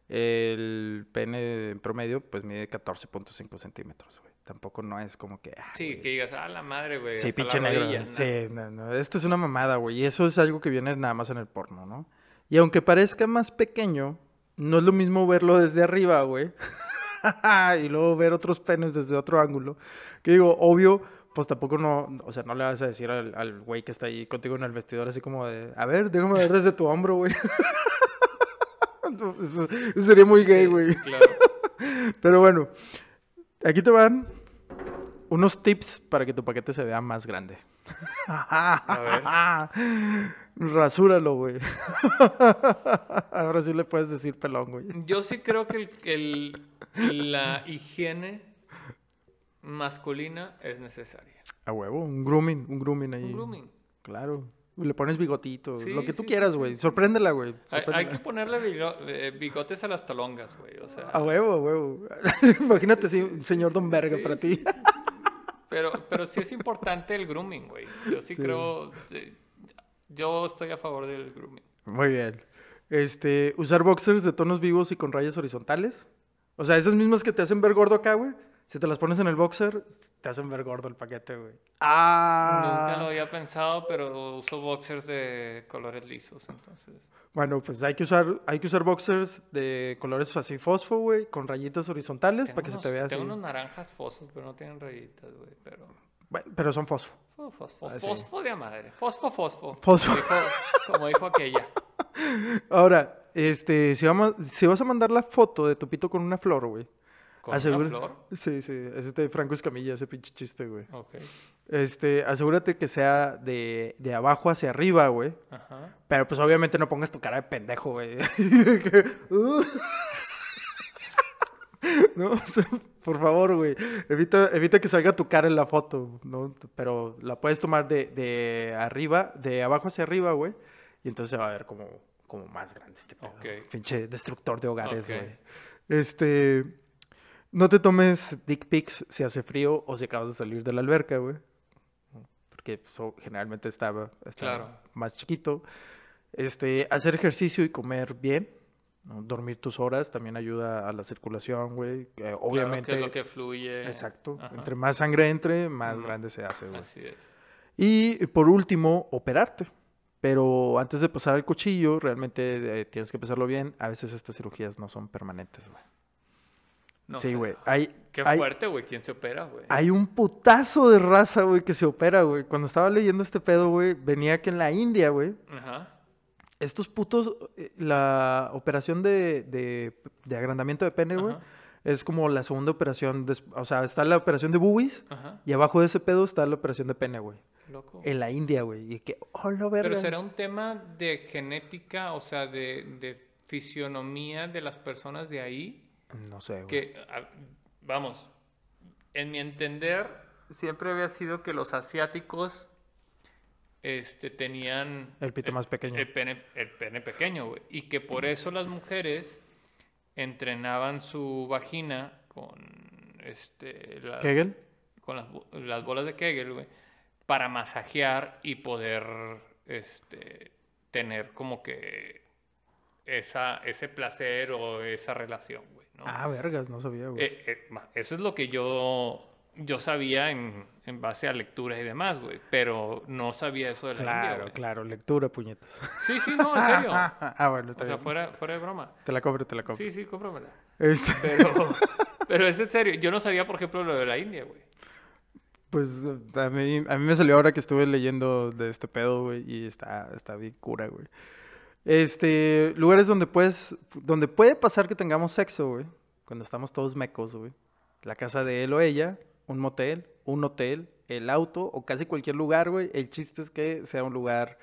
el pene en promedio, pues mide 14.5 centímetros, güey. Tampoco no es como que. ah, Sí, güey. que digas, ah, la madre, güey. Sí, pinche negro. rodilla", ¿no? Sí, no, no, Esto es una mamada, güey. Y eso es algo que viene nada más en el porno, ¿no? Y aunque parezca más pequeño, no es lo mismo verlo desde arriba, güey. [laughs] y luego ver otros penes desde otro ángulo. Que digo, obvio, pues tampoco no, o sea, no le vas a decir al, al güey que está ahí contigo en el vestidor así como de, a ver, déjame ver desde tu hombro, güey. [laughs] eso, sería muy gay, Sí, güey. sí, claro. [laughs] Pero bueno, aquí te van unos tips para que tu paquete se vea más grande. [laughs] A [laughs] Rasúralo, güey. [laughs] Ahora sí le puedes decir pelón, güey. Yo sí creo que el- el- la higiene masculina es necesaria. A huevo, un grooming, un grooming ahí. Un grooming. Claro. Le pones bigotito, Sí, lo que tú sí, quieras, güey. sí. Sorpréndela, güey. Hay, que ponerle bigo- eh, bigotes a las tolongas, güey. O sea, A huevo, a huevo. [laughs] Imagínate, señor Don Verga para ti. Pero, pero sí es importante el grooming, güey. Yo sí, creo. Yo estoy a favor del grooming. Muy bien. Este, usar boxers de tonos vivos y con rayas horizontales. O sea, esas mismas que te hacen ver gordo acá, güey. Si te las pones en el boxer, te hacen ver gordo el paquete, güey. Ah. Nunca lo había pensado, pero uso boxers de colores lisos, entonces. Bueno, pues hay que usar, hay que usar boxers de colores así fosfo, güey, con rayitas horizontales Tengo para que se te vea así. Tengo unos naranjas fosfos, pero no tienen rayitas, güey. Pero. Bueno, pero son fosfo. Fo- Fosfo, Ah, sí. fosfo de madre. Fosfo, fosfo. Fosfo. Como dijo, como dijo aquella. [laughs] Ahora, este, si, vamos, si vas a mandar la foto de tu pito con una flor, güey. ¿Con asegura- una flor? Sí, sí, es este Franco Escamilla, ese pinche chiste, güey. Ok. Este, asegúrate que sea de, de abajo hacia arriba, güey. Ajá. Pero pues obviamente no pongas tu cara de pendejo, güey. Uh. [laughs] no, o sea, por favor, güey. Evita, evita que salga tu cara en la foto, ¿no? Pero la puedes tomar de, de arriba, de abajo hacia arriba, güey. Y entonces se va a ver como, como más grande este pedo. Pinche destructor de hogares, güey. Este. No te tomes dick pics si hace frío o si acabas de salir de la alberca, güey. Porque pues, generalmente estaba, estaba Claro. más chiquito. Este, hacer ejercicio y comer bien. ¿no? Dormir tus horas también ayuda a la circulación, güey. Eh, obviamente. Claro que es lo que fluye. Exacto. Ajá. Entre más sangre entre, más grande se hace, güey. Así es. Y por último, operarte. Pero antes de pasar al cuchillo, realmente eh, tienes que pensarlo bien. A veces estas cirugías no son permanentes, güey. No sí, güey. Qué hay, fuerte, güey. ¿Quién se opera, güey? hay un putazo de raza, güey, que se opera, güey. Cuando estaba leyendo este pedo, güey, venía que en la India, güey, Ajá. estos putos, eh, la operación de, de, de agrandamiento de pene, güey, es como la segunda operación, o sea, está la operación de boobies Ajá. y abajo de ese pedo está la operación de pene, güey. Loco. En la India, güey. Y que, oh, la verga. Pero será un tema de genética, o sea, de, de fisionomía de las personas de ahí. No sé, güey. Que, vamos, en mi entender, siempre había sido que los asiáticos este, tenían El pito más pequeño. el pene, el pene pequeño, güey. Y que por eso las mujeres entrenaban su vagina con este, las, ¿Kegel? con las, las bolas de Kegel, güey, para masajear y poder este, tener como que esa, ese placer o esa relación, güey, ¿no? Ah, vergas, no sabía, güey. Eh, eh, eso es lo que yo, yo sabía en, en base a lectura y demás, güey, pero no sabía eso de la India, claro, güey. claro, lectura, puñetas. Sí, sí, no, en serio. [laughs] ah, bueno, está O sea, bien. fuera, fuera de broma. Te la compro, te la compro. Sí, sí, cómpramela. Este, Pero, [laughs] pero es en serio. Yo no sabía, por ejemplo, lo de la India, güey. pues a mí, a mí me salió ahora que estuve leyendo de este pedo, güey, y está, está bien cura, güey. Este, lugares donde puedes, donde puede pasar que tengamos sexo, güey, cuando estamos todos mecos, güey. La casa de él o ella, un motel, un hotel, el auto o casi cualquier lugar, güey. El chiste es que sea un lugar,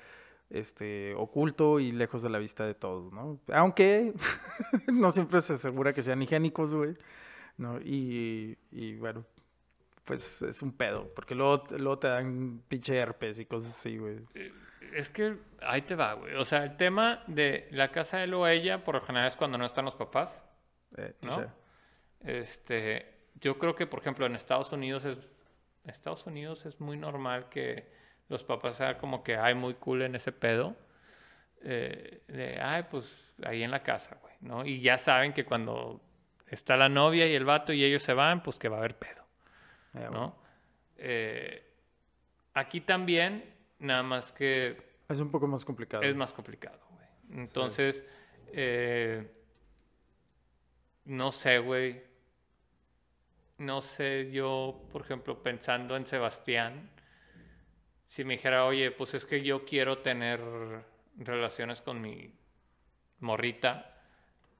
este, oculto y lejos de la vista de todos, ¿no? Aunque [laughs] no siempre se asegura que sean higiénicos, güey, ¿no? Y, bueno, pues es un pedo, porque luego, luego te dan pinche herpes y cosas así, güey. Es que ahí te va, güey. O sea, el tema de la casa de él o ella, por lo general es cuando no están los papás, Eh, ¿no? sea, Este, yo creo que, por ejemplo, en Estados Unidos es, Estados Unidos es muy normal que los papás sean como que, ay, muy cool en ese pedo. eh, de, ay, pues ahí en la casa, güey, ¿no? Y ya saben que cuando está la novia y el vato y ellos se van, pues que va a haber pedo. ¿no? Eh, aquí también, nada más que Es un poco más complicado. es más complicado, güey. Entonces, eh, no sé, güey. No sé, yo, por ejemplo, pensando en Sebastián, si me dijera, oye, pues es que yo quiero tener relaciones con mi morrita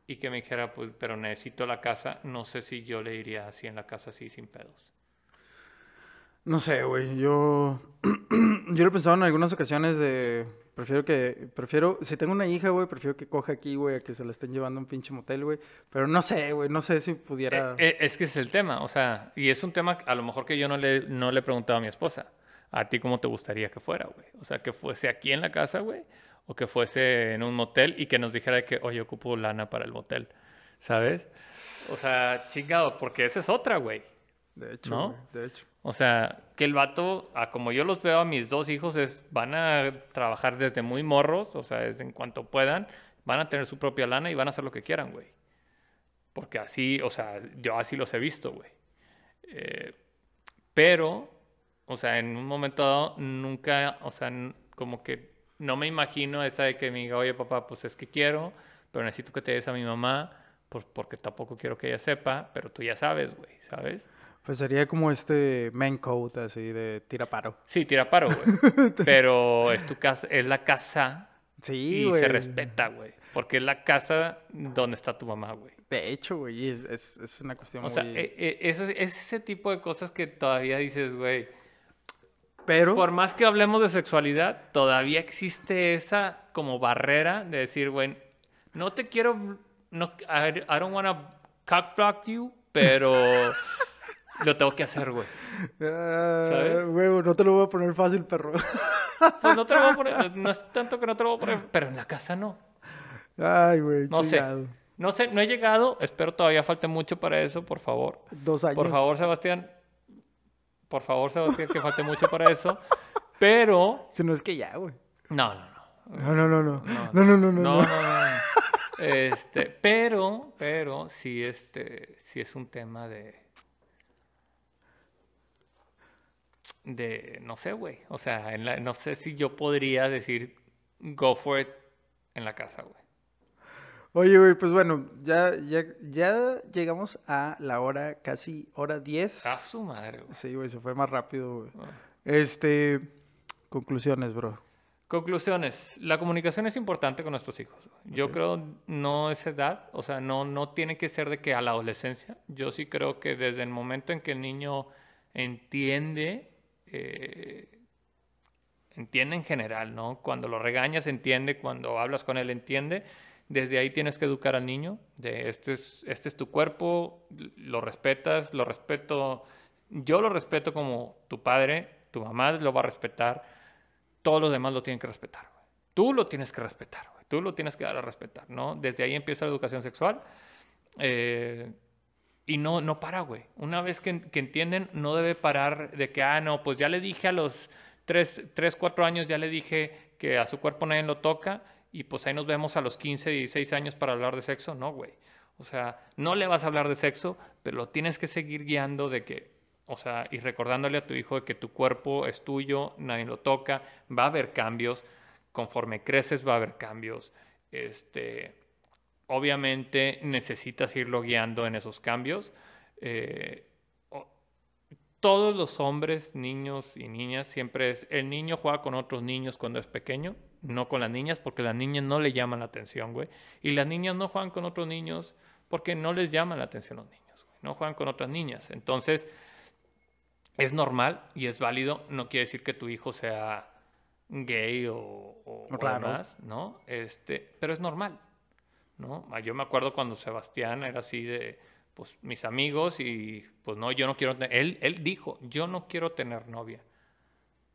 y que me dijera, pues, pero necesito la casa, no sé si yo le diría así en la casa, así, sin pedos. No sé, güey. Yo. [clears throat] yo lo he pensado en algunas ocasiones de. Prefiero que. Prefiero. Si tengo una hija, güey, prefiero que coja aquí, güey, a que se la estén llevando a un pinche motel, güey. Pero no sé, güey. No sé si pudiera. Eh, eh, es que ese es el tema, o sea, y es un tema a lo mejor que yo no le, no le he preguntado a mi esposa. ¿A ti cómo te gustaría que fuera, güey? O sea, que fuese aquí en la casa, güey, o que fuese en un motel y que nos dijera que, oye, ocupo lana para el motel, ¿sabes? O sea, chingado, porque esa es otra, güey. De hecho, ¿no? güey, de hecho. O sea, que el vato, a como yo los veo a mis dos hijos, es, van a trabajar desde muy morros, o sea, desde en cuanto puedan, van a tener su propia lana y van a hacer lo que quieran, güey. Porque así, o sea, yo así los he visto, güey. Eh, pero, o sea, en un momento dado, nunca, o sea, como que no me imagino esa de que me diga, oye, papá, pues es que quiero, pero necesito que te des a mi mamá, pues porque tampoco quiero que ella sepa, pero tú ya sabes, güey, ¿sabes? Pues sería como este main code así de tira paro. Sí, tira paro, güey. [laughs] Pero es tu casa, es la casa Sí, y güey. se respeta, güey. Porque es la casa donde está tu mamá, güey. De hecho, güey. Es, es, es una cuestión O sea, muy. e- e- eso- es ese tipo de cosas que todavía dices, güey. Pero. Por más que hablemos de sexualidad, todavía existe esa como barrera de decir, güey, no te quiero, no, I, I don't wanna cock block you, pero [laughs] lo tengo que hacer, güey. Ah, ¿sabes? Güey, no te lo voy a poner fácil, perro. Pues no te lo voy a poner, [laughs] no es tanto que no te lo voy a poner, pero en la casa no. Ay, güey. No sé. No sé, no he llegado. Espero todavía falte mucho para eso, por favor. Dos años. Por favor, Sebastián. Por favor, Sebastián, que falte mucho para eso. Pero. Si no es que ya, güey. No, no, no. No, no, no, no. No, No, no, no, no. No, no. no, no, no. Este, pero, pero sí, este, sí es un tema de. De, no sé, güey. O sea, en la- no sé si yo podría decir go for it en la casa, güey. Oye, güey, pues bueno, ya, ya, ya llegamos a la hora, casi hora 10. A su madre, güey. Sí, güey, se fue más rápido, güey. Ah. Este, conclusiones, bro. Conclusiones. La comunicación es importante con nuestros hijos. Yo creo no es edad, o sea, no, no tiene que ser de que a la adolescencia. Yo sí creo que desde el momento en que el niño entiende, eh, entiende en general, ¿no? Cuando lo regañas entiende, cuando hablas con él entiende. Desde ahí tienes que educar al niño de este es, este es tu cuerpo, lo respetas, lo respeto, yo lo respeto como tu padre, tu mamá lo va a respetar, todos los demás lo tienen que respetar. güey. Tú lo tienes que respetar, güey. tú lo tienes que dar a respetar, ¿no? Desde ahí empieza la educación sexual. eh, y no, no para, güey. Una vez que, entienden, no debe parar de que, ah, no, pues ya le dije a los 3, 3, 4 años, ya le dije que a su cuerpo nadie lo toca y pues ahí nos vemos a los 15, 16 años para hablar de sexo. No, güey. O sea, no le vas a hablar de sexo, pero lo tienes que seguir guiando de que, o sea, y recordándole a tu hijo de que tu cuerpo es tuyo, nadie lo toca, va a haber cambios, conforme creces va a haber cambios. Este, obviamente necesitas irlo guiando en esos cambios. Eh, todos los hombres, niños y niñas, siempre es, el niño juega con otros niños cuando es pequeño, no con las niñas, porque las niñas no le llaman la atención, güey. Y las niñas no juegan con otros niños porque no les llaman la atención los niños, güey. No juegan con otras niñas. Entonces, es normal y es válido, no quiere decir que tu hijo sea gay o, o- o demás, ¿no? Este, pero es normal, ¿no? Ah, Yo me acuerdo cuando Sebastián era así de, pues, mis amigos y, pues, no, yo no quiero, él, él dijo, yo no quiero tener novia,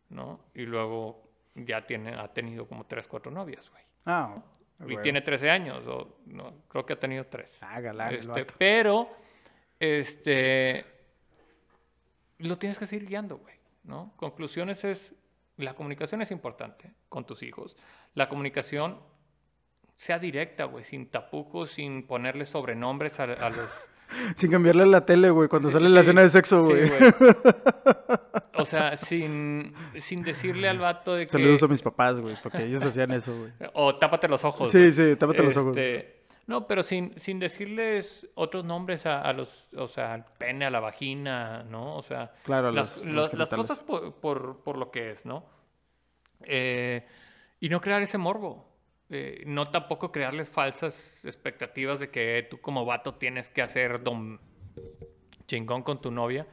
¿no? Y luego ya tiene, ha tenido como tres, cuatro novias, güey. Ah, Y güey. tiene 13 años, o no, creo que ha tenido tres. Ah, galán Este, pero, este, lo tienes que seguir guiando, güey, ¿no? Conclusiones es, la comunicación es importante con tus hijos. La comunicación sea directa, güey, sin tapujos, sin ponerle sobrenombres a, a los... [laughs] Sin cambiarle la tele, güey, cuando Sí, sale la escena de sexo, sí, güey. [laughs] O sea, sin, sin decirle al vato de que... Saludos a mis papás, güey, porque ellos hacían eso, güey. O tápate los ojos. Sí, sí, tápate los ojos. Este, No, pero sin, sin decirles otros nombres a, a los, o sea, al pene, a la vagina, ¿no? O sea, Claro, las, los- lo- los las cosas por, por, por lo que es, ¿no? Eh, y no crear ese morbo. Eh, no tampoco crearle falsas expectativas de que tú como vato tienes que hacer don chingón con tu novia.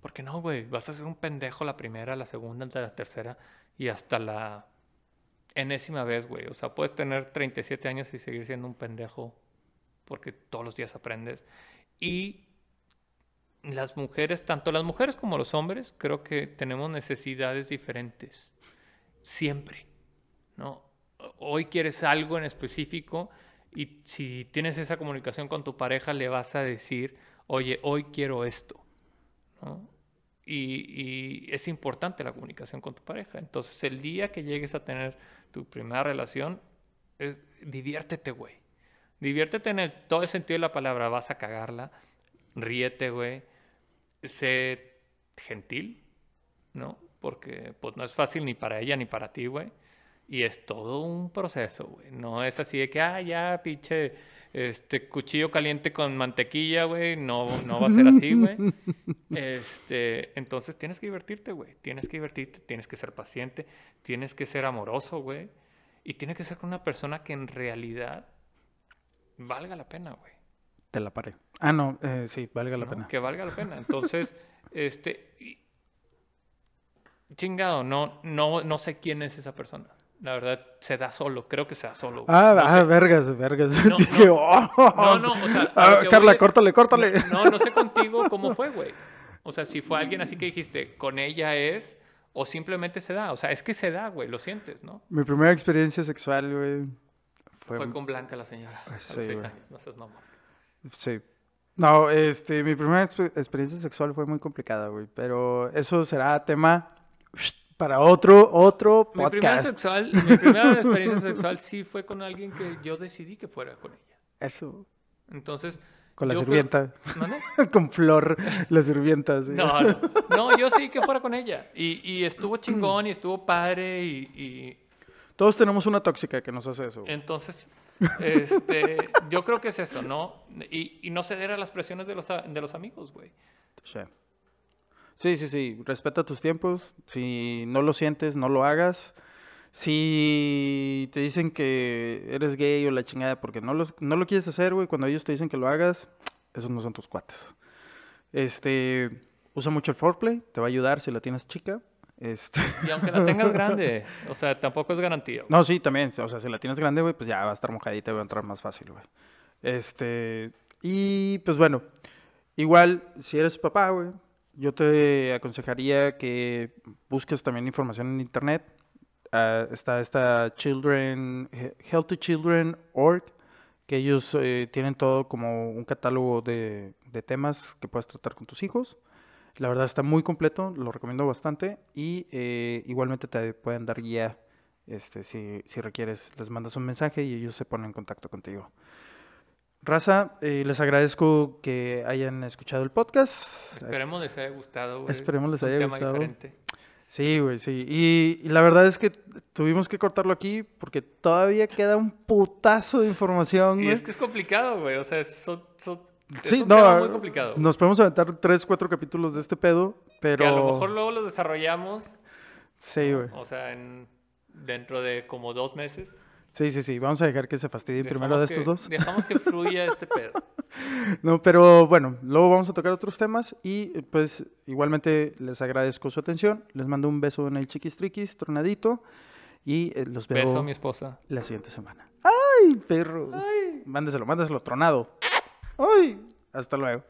Porque no, güey, vas a ser un pendejo la primera, la segunda, la tercera y hasta la enésima vez, güey. O sea, puedes tener 37 años y seguir siendo un pendejo porque todos los días aprendes. Y las mujeres, tanto las mujeres como los hombres, creo que tenemos necesidades diferentes. Siempre, ¿no? Hoy quieres algo en específico y si tienes esa comunicación con tu pareja, le vas a decir, oye, hoy quiero esto. Y, es importante la comunicación con tu pareja. Entonces, el día que llegues a tener tu primera relación, diviértete, güey. Diviértete en el, todo el sentido de la palabra. Vas a cagarla, ríete, güey. Sé gentil, ¿no? Porque pues no es fácil ni para ella ni para ti, güey. Y es todo un proceso, güey. No es así de que, ah, ya, pinche, este, cuchillo caliente con mantequilla, güey. No, no va a ser así, güey. [laughs] Este, entonces tienes que divertirte, güey. Tienes que divertirte, tienes que ser paciente, tienes que ser amoroso, güey. Y tienes que ser con una persona que en realidad valga la pena, güey. Te la paré. Ah, no, eh, sí, valga la ¿no? pena. Que valga la pena. Entonces, [laughs] este, y- chingado, no, no, no sé quién es esa persona. La verdad, se da solo, creo que se da solo. güey. Ah, No ah, vergas, vergas. No, [laughs] Dije, no. oh, No, no, o sea, ah, Carla, voy córtale, córtale. No, no sé contigo [laughs] cómo fue, güey. O sea, si fue alguien así que dijiste, con ella es, o simplemente se da. O sea, es que se da, güey, lo sientes, ¿no? Mi primera experiencia sexual, güey, fue... Fue con Blanca la señora, a los Sí, seis güey. años, no seas. Sí. No, este, mi primera expe- experiencia sexual fue muy complicada, güey, pero eso será tema para otro, otro Mi primera, podcast. sexual, mi primera experiencia sexual sí fue con alguien que yo decidí que fuera con ella. Eso, Entonces. con la creo- sirvienta, ¿Mande? [laughs] con Flor, la sirvienta, sí. No, no. No, yo sí que fuera con ella. Y, y estuvo chingón y estuvo padre y, y Todos tenemos una tóxica que nos hace eso. entonces, este, yo creo que es eso, ¿no? Y, y no ceder a las presiones de los, de los amigos, güey. Sí. Sí, sí, sí. Respeta tus tiempos. Si no lo sientes, no lo hagas. Si te dicen que eres gay o la chingada porque no, los- no lo quieres hacer, güey, cuando ellos te dicen que lo hagas, esos no son tus cuates. Este, usa mucho el foreplay, te va a ayudar si la tienes chica. Este, Y aunque la tengas [laughs] grande, o sea, tampoco es garantía. no, sí, también, o sea, si la tienes grande, güey, pues ya va a estar mojadita y va a entrar más fácil, güey. Este, y pues bueno, igual, si eres papá, güey, yo te aconsejaría que busques también información en internet. Ah, está esta Children, He- Healthy Children Org, que ellos eh, tienen todo como un catálogo de, de temas que puedes tratar con tus hijos. La verdad está muy completo, lo recomiendo bastante y eh, igualmente te pueden dar guía este, si, si requieres. Les mandas un mensaje y ellos se ponen en contacto contigo. Raza, eh, les agradezco que hayan escuchado el podcast. Esperemos les haya gustado, güey. Esperemos les Es un haya tema gustado. diferente. Sí, güey, sí. Y, y la verdad es que tuvimos que cortarlo aquí porque todavía queda un putazo de información, Y es que es complicado, güey. O sea, es, es Sí, un no, tema muy complicado. Nos podemos aventar tres, cuatro capítulos de este pedo, pero... Que a lo mejor luego los desarrollamos, Sí, güey. o sea, en, dentro de como dos meses. Sí, sí, sí. Vamos a dejar que se fastidien primero de estos dos. Dejamos que fluya este [laughs] pedo. No, pero bueno, luego vamos a tocar otros temas y pues igualmente les agradezco su atención. Les mando un beso en el chiquis triquis, tronadito y eh, los veo Beso a mi esposa. la siguiente semana. ¡Ay, perro! Mándeselo, mándeselo, tronado. ¡Ay! Hasta luego.